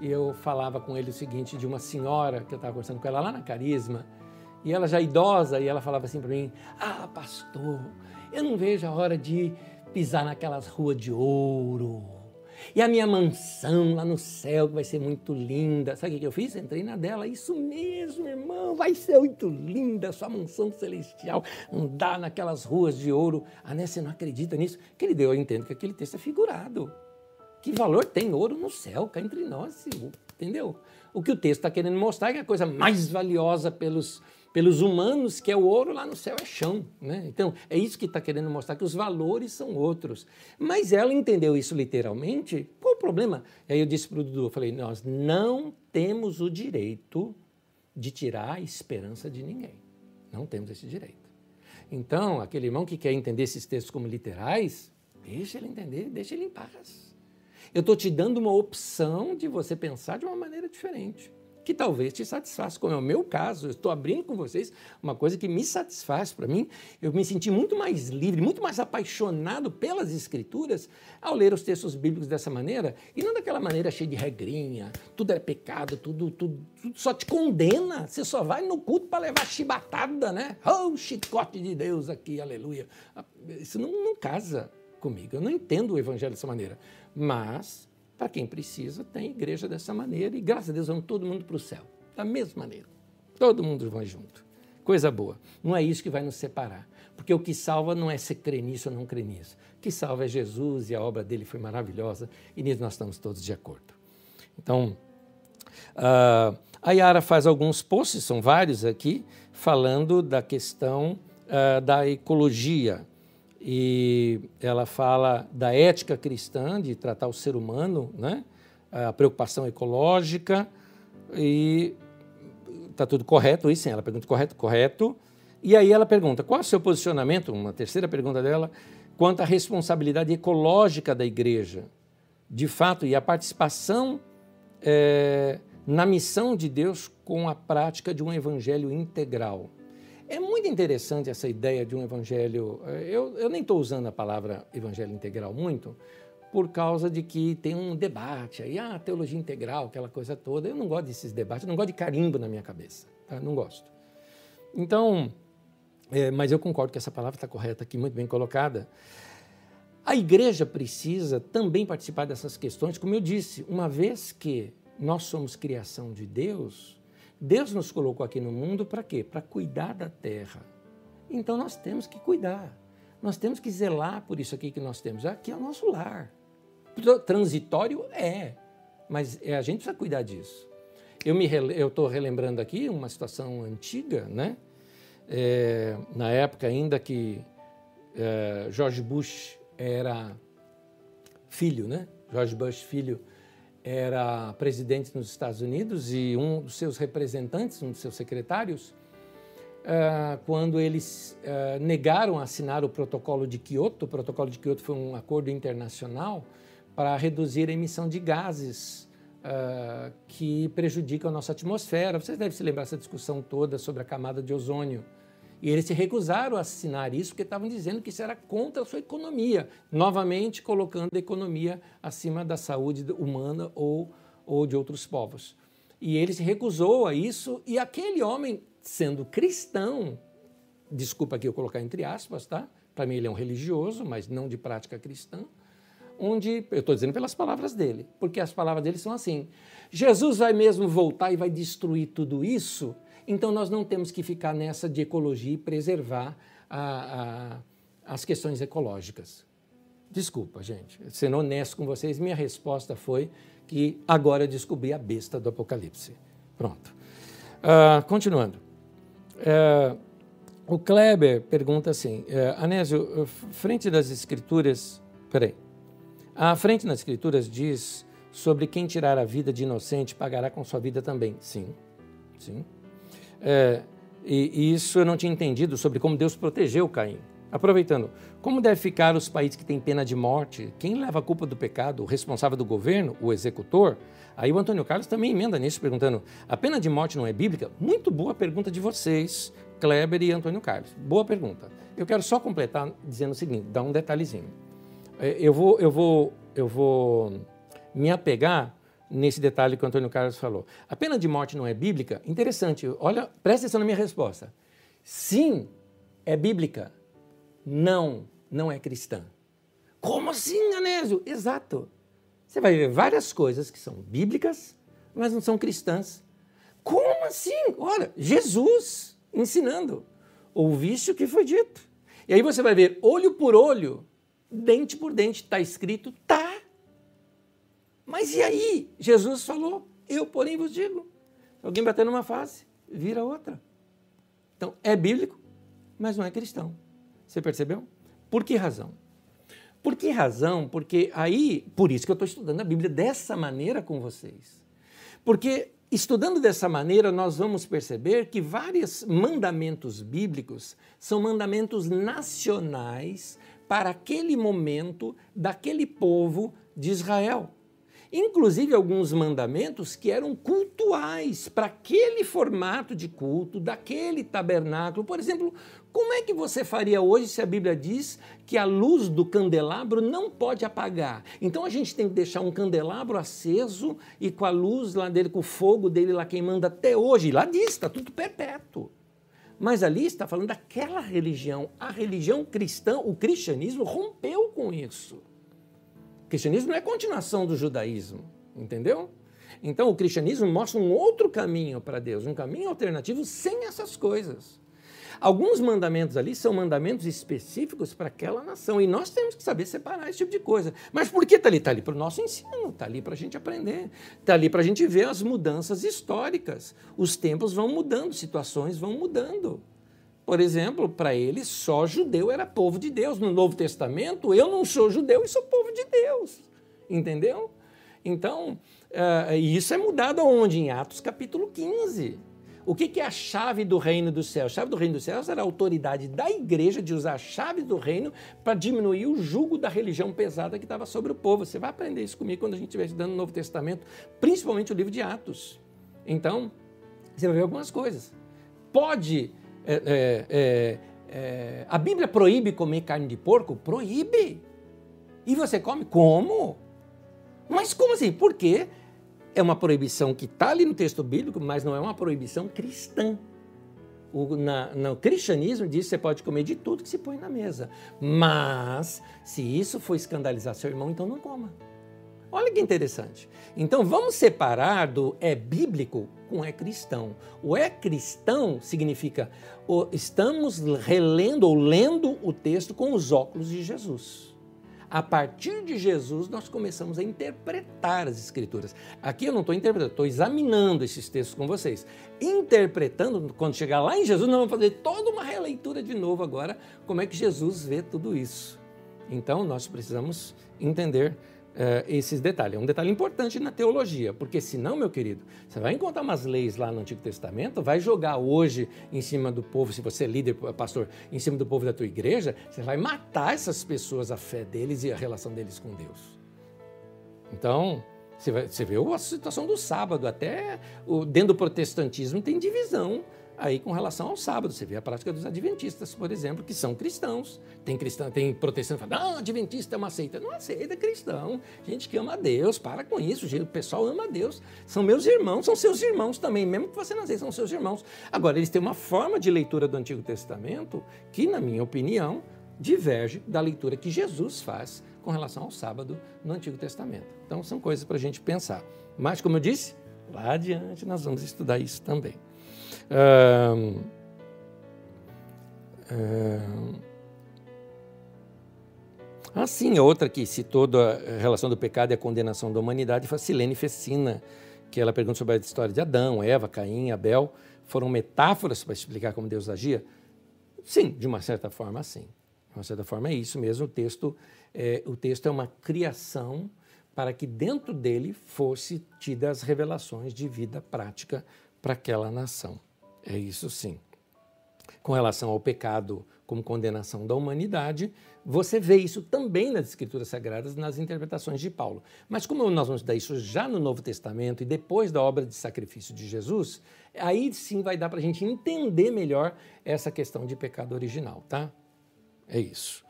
E eu falava com ele o seguinte de uma senhora que eu estava conversando com ela lá na Carisma, e ela já idosa, e ela falava assim para mim: Ah, pastor, eu não vejo a hora de pisar naquelas ruas de ouro. E a minha mansão lá no céu, que vai ser muito linda. Sabe o que eu fiz? Entrei na dela. Isso mesmo, irmão, vai ser muito linda sua mansão celestial. Andar naquelas ruas de ouro. Ah, né? Você não acredita nisso? Que ele deu, eu entendo que aquele texto é figurado. Que valor tem ouro no céu, cá entre nós, entendeu? O que o texto está querendo mostrar é que a coisa mais valiosa pelos, pelos humanos, que é o ouro, lá no céu é chão. Né? Então, é isso que está querendo mostrar, que os valores são outros. Mas ela entendeu isso literalmente, qual o problema? E aí eu disse para o Dudu, eu falei, nós não temos o direito de tirar a esperança de ninguém. Não temos esse direito. Então, aquele irmão que quer entender esses textos como literais, deixa ele entender, deixa ele em paz. Eu estou te dando uma opção de você pensar de uma maneira diferente, que talvez te satisfaça, como é o meu caso. Eu estou abrindo com vocês uma coisa que me satisfaz para mim. Eu me senti muito mais livre, muito mais apaixonado pelas Escrituras ao ler os textos bíblicos dessa maneira, e não daquela maneira cheia de regrinha, tudo é pecado, tudo, tudo, tudo só te condena. Você só vai no culto para levar chibatada, né? Oh, chicote de Deus aqui, aleluia. Isso não, não casa comigo. Eu não entendo o evangelho dessa maneira. Mas, para quem precisa, tem igreja dessa maneira e, graças a Deus, vamos todo mundo para o céu. Da mesma maneira. Todo mundo vai junto. Coisa boa. Não é isso que vai nos separar. Porque o que salva não é ser crer nisso ou não crer nisso. O que salva é Jesus e a obra dele foi maravilhosa e nisso nós estamos todos de acordo. Então, uh, a Yara faz alguns posts, são vários aqui, falando da questão uh, da ecologia e ela fala da ética cristã, de tratar o ser humano, né? a preocupação ecológica, e está tudo correto, isso sim, ela pergunta correto, correto, E aí ela pergunta: qual é o seu posicionamento? Uma terceira pergunta dela, quanto à responsabilidade ecológica da igreja, de fato, e a participação é, na missão de Deus com a prática de um evangelho integral. É muito interessante essa ideia de um evangelho. Eh, eu, eu nem estou usando a palavra evangelho integral muito, por causa de que tem um debate aí, ah, teologia integral, aquela coisa toda. Eu não gosto desses debates, eu não gosto de carimbo na minha cabeça, tá? não gosto. Então, é, mas eu concordo que essa palavra está correta aqui, muito bem colocada. A igreja precisa também participar dessas questões, como eu disse, uma vez que nós somos criação de Deus, Deus nos colocou aqui no mundo para quê? Para cuidar da terra. Então nós temos que cuidar. Nós temos que zelar por isso aqui que nós temos. Aqui é o nosso lar. Transitório é, mas é, a gente precisa cuidar disso. Eu estou relembrando aqui uma situação antiga, né? É, na época ainda que é, George Bush era filho, né? George Bush filho era presidente nos Estados Unidos e um dos seus representantes, um dos seus secretários, uh, quando eles uh, negaram assinar o protocolo de Kyoto, o protocolo de Kyoto foi um acordo internacional para reduzir a emissão de gases uh, que prejudicam a nossa atmosfera. Vocês devem se lembrar dessa discussão toda sobre a camada de ozônio. E eles se recusaram a assinar isso porque estavam dizendo que isso era contra a sua economia, novamente colocando a economia acima da saúde humana ou, ou de outros povos. E ele se recusou a isso, e aquele homem, sendo cristão, desculpa aqui eu colocar entre aspas, tá? Para mim ele é um religioso, mas não de prática cristã, onde, eu estou dizendo pelas palavras dele, porque as palavras dele são assim: Jesus vai mesmo voltar e vai destruir tudo isso? Então, nós não temos que ficar nessa de ecologia e preservar a, a, as questões ecológicas. Desculpa, gente, sendo honesto com vocês, minha resposta foi que agora descobri a besta do Apocalipse. Pronto. Uh, continuando. Uh, o Kleber pergunta assim: uh, Anésio, frente das Escrituras. Peraí. A frente nas Escrituras diz sobre quem tirar a vida de inocente pagará com sua vida também. Sim, sim. É, e, e, isso eu não tinha entendido sobre como Deus protegeu Caim. Aproveitando, como deve ficar os países que têm pena de morte? Quem leva a culpa do pecado? O responsável do governo? O executor? Aí o Antônio Carlos também emenda nisso, perguntando: a pena de morte não é bíblica? Muito boa pergunta de vocês, Kleber e Antônio Carlos. Boa pergunta. Eu quero só completar dizendo o seguinte: dar um detalhezinho. É, eu vou, eu vou, eu vou me apegar nesse detalhe que o Antônio Carlos falou. A pena de morte não é bíblica? Interessante, olha, presta atenção na minha resposta. Sim, é bíblica. Não, não é cristã. Como assim, Anésio? Exato. Você vai ver várias coisas que são bíblicas, mas não são cristãs. Como assim? Olha, Jesus ensinando. Ouviste o que foi dito. E aí você vai ver olho por olho, dente por dente, está escrito, tá. Mas e aí? Jesus falou: Eu, porém, vos digo. Alguém bater numa face, vira outra. Então, é bíblico, mas não é cristão. Você percebeu? Por que razão? Por que razão? Porque aí, por isso que eu estou estudando a Bíblia dessa maneira com vocês. Porque estudando dessa maneira, nós vamos perceber que vários mandamentos bíblicos são mandamentos nacionais para aquele momento daquele povo de Israel inclusive alguns mandamentos que eram cultuais para aquele formato de culto, daquele tabernáculo. Por exemplo, como é que você faria hoje se a Bíblia diz que a luz do candelabro não pode apagar? Então a gente tem que deixar um candelabro aceso e com a luz lá dele, com o fogo dele lá queimando até hoje. Lá diz, está tudo perpétuo. Mas ali está falando daquela religião. A religião cristã, o cristianismo rompeu com isso. O cristianismo não é continuação do judaísmo, entendeu? Então o cristianismo mostra um outro caminho para Deus, um caminho alternativo sem essas coisas. Alguns mandamentos ali são mandamentos específicos para aquela nação e nós temos que saber separar esse tipo de coisa. Mas por que está ali? Está ali para o nosso ensino, está ali para a gente aprender, está ali para a gente ver as mudanças históricas. Os tempos vão mudando, situações vão mudando. Por exemplo, para eles, só judeu era povo de Deus. No Novo Testamento, eu não sou judeu e sou povo de Deus. Entendeu? Então, uh, isso é mudado aonde? Em Atos capítulo 15. O que, que é a chave do reino dos céus? A chave do reino dos céus era a autoridade da igreja de usar a chave do reino para diminuir o jugo da religião pesada que estava sobre o povo. Você vai aprender isso comigo quando a gente estiver estudando o Novo Testamento, principalmente o livro de Atos. Então, você vai ver algumas coisas. Pode. É, é, é, é a Bíblia proíbe comer carne de porco? Proíbe. E você come? Como? Mas como assim? Por quê? É uma proibição que está ali no texto bíblico, mas não é uma proibição cristã. O, na, no cristianismo diz que você pode comer de tudo que se põe na mesa. Mas, se isso for escandalizar seu irmão, então não coma. Olha que interessante. Então vamos separar do é bíblico com é cristão. O é cristão significa o, estamos relendo ou lendo o texto com os óculos de Jesus. A partir de Jesus, nós começamos a interpretar as Escrituras. Aqui eu não estou interpretando, estou examinando esses textos com vocês. Interpretando, quando chegar lá em Jesus, nós vamos fazer toda uma releitura de novo agora, como é que Jesus vê tudo isso. Então, nós precisamos entender uh, esses detalhes. É um detalhe importante na teologia, porque senão, meu querido, você vai encontrar umas leis lá no Antigo Testamento, vai jogar hoje em cima do povo, se você é líder, pastor, em cima do povo da tua igreja, você vai matar essas pessoas, a fé deles e a relação deles com Deus. Então, você, vai, você vê a situação do sábado, até o, dentro do protestantismo tem divisão aí com relação ao sábado. Você vê a prática dos adventistas, por exemplo, que são cristãos. Tem cristão, tem protestante que fala, não, adventista é uma seita. Não aceita, é cristão. Gente que ama a Deus, para com isso. O pessoal ama a Deus. São meus irmãos, são seus irmãos também, mesmo que você não aceite, são seus irmãos. Agora, eles têm uma forma de leitura do Antigo Testamento que, na minha opinião, diverge da leitura que Jesus faz com relação ao sábado no Antigo Testamento. Então, são coisas para a gente pensar. Mas, como eu disse, lá adiante nós vamos estudar isso também. Um, ah, sim, outra que citou a relação do pecado e a condenação da humanidade foi a Silene Fessina, que ela pergunta sobre a história de Adão, Eva, Caim, Abel. Foram metáforas para explicar como Deus agia? Sim, de uma certa forma, sim. De uma certa forma é isso mesmo. O texto é, o texto é uma criação para que dentro dele fosse tidas as revelações de vida prática para aquela nação. É isso sim. Com relação ao pecado como condenação da humanidade, você vê isso também nas Escrituras Sagradas, nas interpretações de Paulo. Mas como nós vamos dar isso já no Novo Testamento e depois da obra de sacrifício de Jesus, aí sim vai dar para a gente entender melhor essa questão de pecado original, tá? É isso.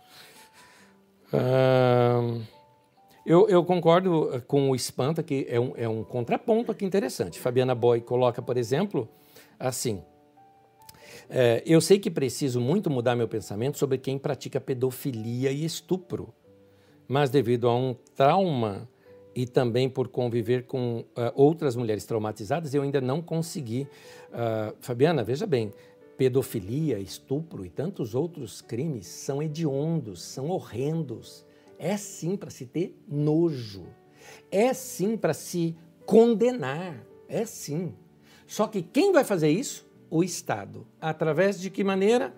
eu, eu, concordo com o Espanta que é um, é um contraponto aqui interessante. Fabiana Boy coloca, por exemplo, assim. É, eu sei que preciso muito mudar meu pensamento sobre quem pratica pedofilia e estupro, mas devido a um trauma e também por conviver com uh, outras mulheres traumatizadas, eu ainda não consegui. Uh, Fabiana, veja bem, pedofilia, estupro e tantos outros crimes são hediondos, são horrendos. É sim para se ter nojo. É sim para se condenar. É sim. Só que quem vai fazer isso? O Estado. Através de que maneira?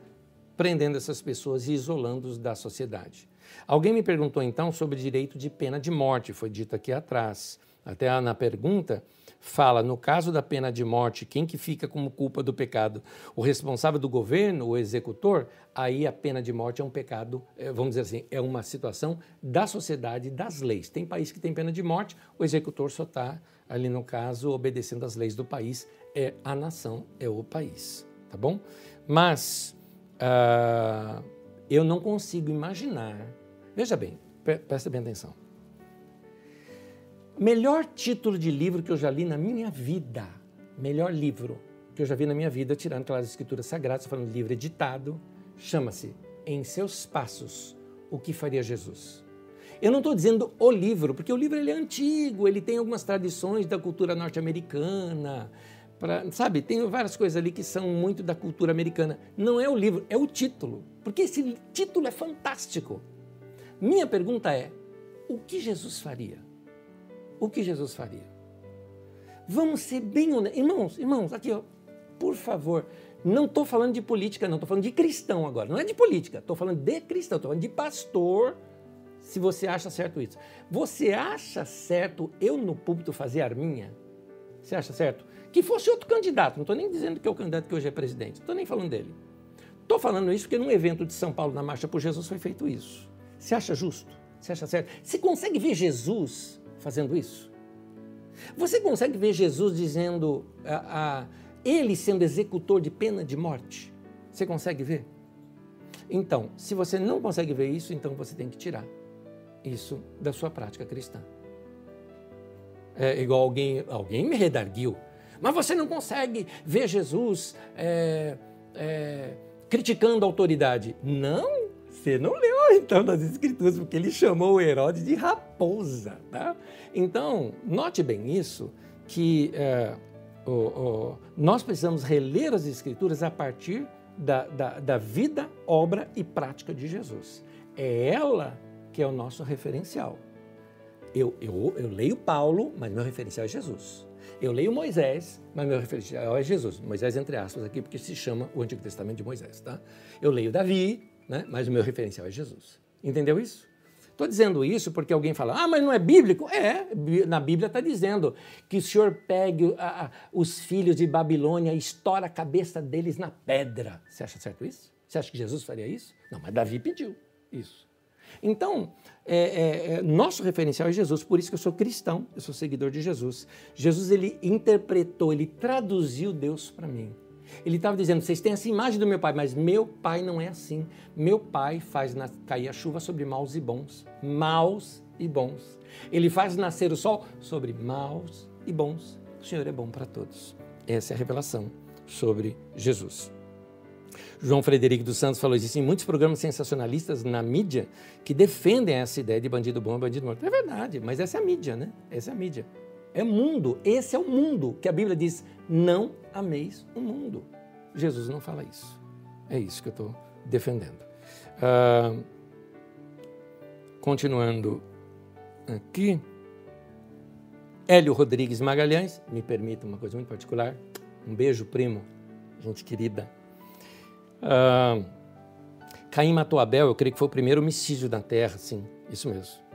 Prendendo essas pessoas e isolando-os da sociedade. Alguém me perguntou então sobre direito de pena de morte, foi dito aqui atrás. Até na pergunta fala, no caso da pena de morte, quem que fica como culpa do pecado? O responsável do governo, o executor? Aí a pena de morte é um pecado, é, vamos dizer assim, é uma situação da sociedade, das leis. Tem país que tem pena de morte, o executor só está ali no caso, obedecendo às leis do país, é a nação, é o país, tá bom? Mas uh, eu não consigo imaginar. Veja bem, presta bem atenção. Melhor título de livro que eu já li na minha vida, melhor livro que eu já vi na minha vida, tirando aquelas escrituras sagradas, falando livro editado, chama-se Em Seus Passos, O que Faria Jesus. Eu não estou dizendo o livro, porque o livro ele é antigo, ele tem algumas tradições da cultura norte-americana, sabe? Tem várias coisas ali que são muito da cultura americana. Não é o livro, é o título, porque esse título é fantástico. Minha pergunta é: o que Jesus faria? O que Jesus faria? Vamos ser bem honestos. Irmãos, irmãos, aqui, ó, por favor, não estou falando de política, não, estou falando de cristão agora. Não é de política, estou falando de cristão, estou falando de pastor se você acha certo isso. Você acha certo eu no púlpito fazer arminha? Você acha certo? que fosse outro candidato, não estou nem dizendo que é o candidato que hoje é presidente, não estou nem falando dele. Estou falando isso porque num evento de São Paulo na Marcha por Jesus foi feito isso. Você acha justo? Você acha certo? Você consegue ver Jesus fazendo isso? Você consegue ver Jesus dizendo a, ele sendo executor de pena de morte? Você consegue ver? Então, se você não consegue ver isso, então você tem que tirar isso da sua prática cristã. É igual alguém, alguém me redarguiu, mas você não consegue ver Jesus é, é, criticando a autoridade. Não, você não leu então nas escrituras, porque ele chamou Herodes de raposa. Tá? Então, note bem isso, que é, o, o, nós precisamos reler as escrituras a partir da, da, da vida, obra e prática de Jesus. É ela que é o nosso referencial. Eu, eu, eu leio Paulo, mas meu referencial é Jesus. Eu leio Moisés, mas meu referencial é Jesus. Moisés, entre aspas, aqui, porque se chama o Antigo Testamento de Moisés. Tá? Eu leio Davi, né? mas o meu referencial é Jesus. Entendeu isso? Estou dizendo isso porque alguém fala, ah, mas não é bíblico? É, na Bíblia está dizendo que o Senhor pegue a, a, os filhos de Babilônia e estoura a cabeça deles na pedra. Você acha certo isso? Você acha que Jesus faria isso? Não, mas Davi pediu isso. Então, é, é, é, nosso referencial é Jesus, por isso que eu sou cristão, eu sou seguidor de Jesus. Jesus, ele interpretou, ele traduziu Deus para mim. Ele estava dizendo: vocês têm essa imagem do meu pai, mas meu pai não é assim. Meu pai faz na, cair a chuva sobre maus e bons. Maus e bons. Ele faz nascer o sol sobre maus e bons. O Senhor é bom para todos. Essa é a revelação sobre Jesus. João Frederico dos Santos falou: existem muitos programas sensacionalistas na mídia que defendem essa ideia de bandido bom e bandido morto. É verdade, mas essa é a mídia, né? Essa é a mídia. É mundo, esse é o mundo que a Bíblia diz: não ameis o mundo. Jesus não fala isso. É isso que eu estou defendendo. Ah, continuando aqui. Hélio Rodrigues Magalhães, me permita uma coisa muito particular. Um beijo, primo, gente querida. Ah, Caim matou Abel, eu creio que foi o primeiro homicídio da terra, sim, isso mesmo.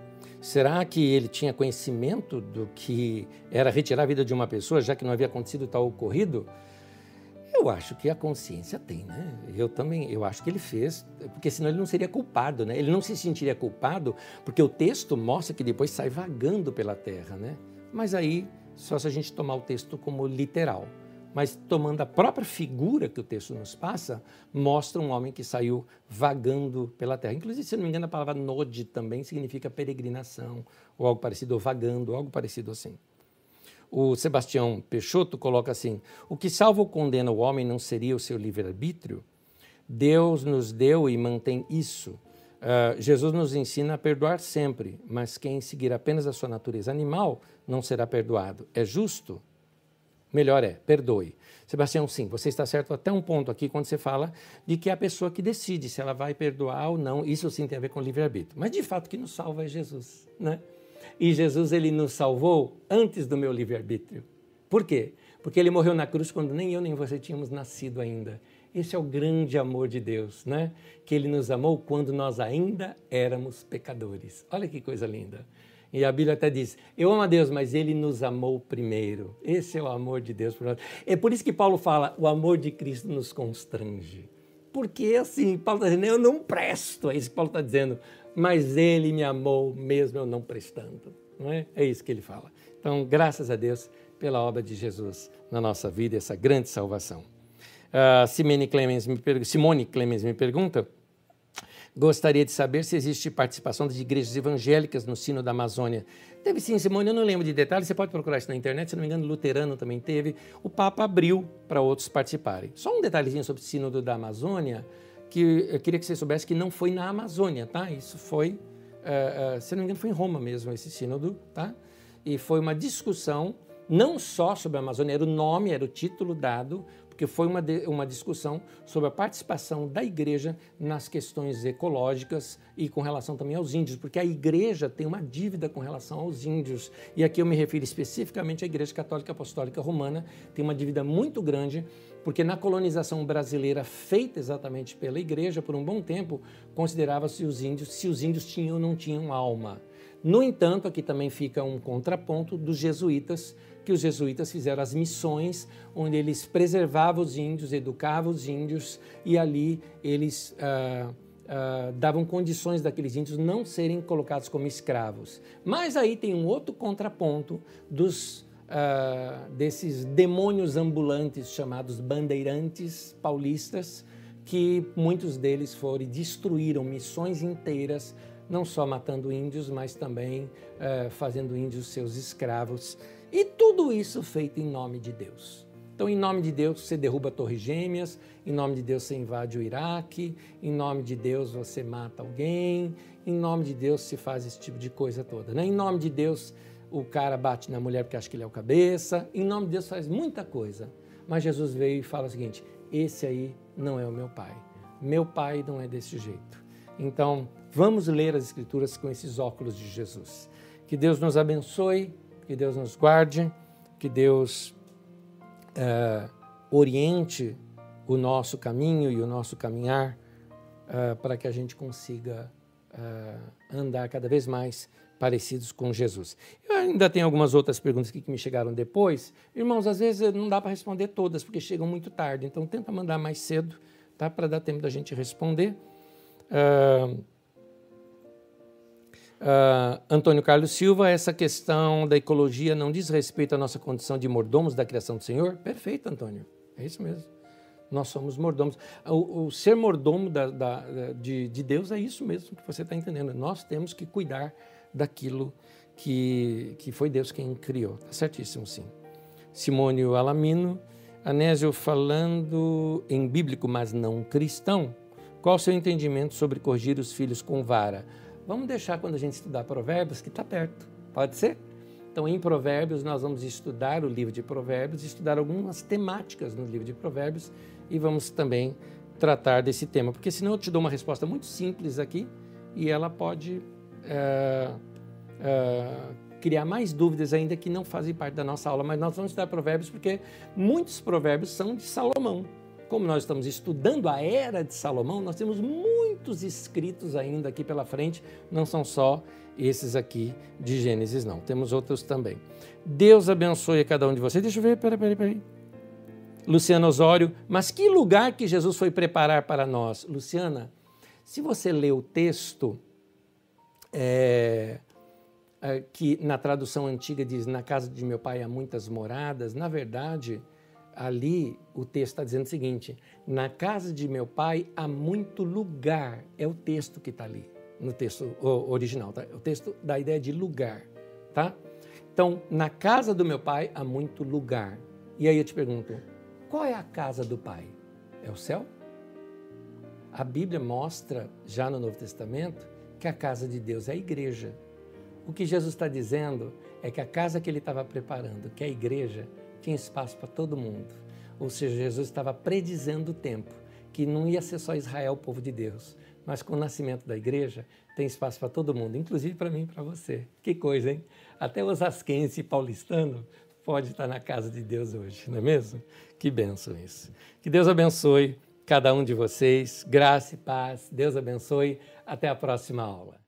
Será que ele tinha conhecimento do que era retirar a vida de uma pessoa, já que não havia acontecido tal ocorrido? Eu acho que a consciência tem, né? Eu também, eu acho que ele fez, porque senão ele não seria culpado, né? Ele não se sentiria culpado, porque o texto mostra que depois sai vagando pela terra, né? Mas aí, só se a gente tomar o texto como literal mas tomando a própria figura que o texto nos passa, mostra um homem que saiu vagando pela terra. Inclusive, se não me engano, a palavra node também significa peregrinação, ou algo parecido, ou vagando, algo parecido assim. O Sebastião Peixoto coloca assim: o que salva ou condena o homem não seria o seu livre-arbítrio? Deus nos deu e mantém isso. Uh, Jesus nos ensina a perdoar sempre, mas quem seguir apenas a sua natureza animal não será perdoado. É justo? Melhor é, perdoe. Sebastião, sim, você está certo até um ponto aqui quando você fala de que é a pessoa que decide se ela vai perdoar ou não. Isso sim tem a ver com livre-arbítrio. Mas de fato que nos salva é Jesus, né? E Jesus ele nos salvou antes do meu livre-arbítrio. Por quê? Porque ele morreu na cruz quando nem eu nem você tínhamos nascido ainda. Esse é o grande amor de Deus, né? Que ele nos amou quando nós ainda éramos pecadores. Olha que coisa linda. E a Bíblia até diz: Eu amo a Deus, mas ele nos amou primeiro. Esse é o amor de Deus por nós. É por isso que Paulo fala: o amor de Cristo nos constrange. Porque assim, Paulo está dizendo: Eu não presto. É isso que Paulo está dizendo. Mas ele me amou mesmo eu não prestando. Não é? é isso que ele fala. Então, graças a Deus pela obra de Jesus na nossa vida, essa grande salvação. Uh, Simone Clemens me, Simone Clemens me pergunta Gostaria de saber se existe participação de igrejas evangélicas no Sino da Amazônia. Teve sim, Simone, eu não lembro de detalhes, você pode procurar isso na internet, se não me engano, luterano também teve. O Papa abriu para outros participarem. Só um detalhezinho sobre o Sínodo da Amazônia, que eu queria que você soubesse que não foi na Amazônia, tá? Isso foi, uh, uh, se não me engano, foi em Roma mesmo, esse Sínodo, tá? E foi uma discussão não só sobre a Amazônia, era o nome, era o título dado, porque foi uma, de, uma discussão sobre a participação da igreja nas questões ecológicas e com relação também aos índios, porque a igreja tem uma dívida com relação aos índios. E aqui eu me refiro especificamente à Igreja Católica Apostólica Romana, tem uma dívida muito grande, porque na colonização brasileira feita exatamente pela igreja por um bom tempo, considerava-se os índios se os índios tinham ou não tinham alma. No entanto, aqui também fica um contraponto dos jesuítas, que os jesuítas fizeram as missões, onde eles preservavam os índios, educavam os índios e ali eles ah, ah, davam condições daqueles índios não serem colocados como escravos. Mas aí tem um outro contraponto dos ah, desses demônios ambulantes chamados bandeirantes paulistas, que muitos deles foram e destruíram missões inteiras não só matando índios, mas também fazendo índios seus escravos. E tudo isso feito em nome de Deus. Então, em nome de Deus, você derruba Torres Gêmeas, em nome de Deus, você invade o Iraque, em nome de Deus, você mata alguém, em nome de Deus, se faz esse tipo de coisa toda. Né? Em nome de Deus, o cara bate na mulher porque acha que ele é o cabeça, em nome de Deus, faz muita coisa. Mas Jesus veio e fala o seguinte: esse aí não é o meu pai. Meu pai não é desse jeito. Então, vamos ler as Escrituras com esses óculos de Jesus. Que Deus nos abençoe, que Deus nos guarde, que Deus uh, oriente o nosso caminho e o nosso caminhar uh, para que a gente consiga uh, andar cada vez mais parecidos com Jesus. Eu ainda tenho algumas outras perguntas que me chegaram depois. Irmãos, às vezes não dá para responder todas, porque chegam muito tarde. Então, tenta mandar mais cedo, tá? para dar tempo da gente responder. Uh, uh, Antônio Carlos Silva, essa questão da ecologia não diz respeito à nossa condição de mordomos da criação do Senhor? Perfeito, Antônio. É isso mesmo. Nós somos mordomos. O, o ser mordomo da, da, de, de, Deus é isso mesmo que você está entendendo. Nós temos que cuidar daquilo que, que foi Deus quem criou. Está certíssimo, sim. Simônio Alamino, Anésio falando em bíblico, mas não cristão. Qual o seu entendimento sobre corrigir os filhos com vara? Vamos deixar quando a gente estudar Provérbios, que está perto. Pode ser? Então, em Provérbios, nós vamos estudar o livro de Provérbios, estudar algumas temáticas no livro de Provérbios e vamos também tratar desse tema, porque senão eu te dou uma resposta muito simples aqui e ela pode é, é, criar mais dúvidas ainda que não fazem parte da nossa aula. Mas nós vamos estudar Provérbios porque muitos provérbios são de Salomão como nós estamos estudando a era de Salomão, nós temos muitos escritos ainda aqui pela frente, não são só esses aqui de Gênesis, não. Temos outros também. Deus abençoe a cada um de vocês. Deixa eu ver, peraí, peraí, peraí. Luciana Osório, mas que lugar que Jesus foi preparar para nós? Luciana, se você ler o texto, é, é, que na tradução antiga diz: Na casa de meu pai há muitas moradas, na verdade ali o texto está dizendo o seguinte: na casa de meu pai há muito lugar. É o texto que está ali, no texto original, tá? O texto da ideia de lugar, tá? Então, na casa do meu pai há muito lugar. E aí eu te pergunto: qual é a casa do pai? É o céu? A Bíblia mostra, já no Novo Testamento, que a casa de Deus é a igreja. O que Jesus está dizendo é que a casa que ele estava preparando, que é a igreja, tinha espaço para todo mundo. Ou seja, Jesus estava predizendo o tempo, que não ia ser só Israel, o povo de Deus, mas com o nascimento da igreja tem espaço para todo mundo, inclusive para mim e para você. Que coisa, hein? Até os asquense e paulistano pode estar na casa de Deus hoje, não é mesmo? Que benção isso. Que Deus abençoe cada um de vocês, graça e paz. Deus abençoe. Até a próxima aula.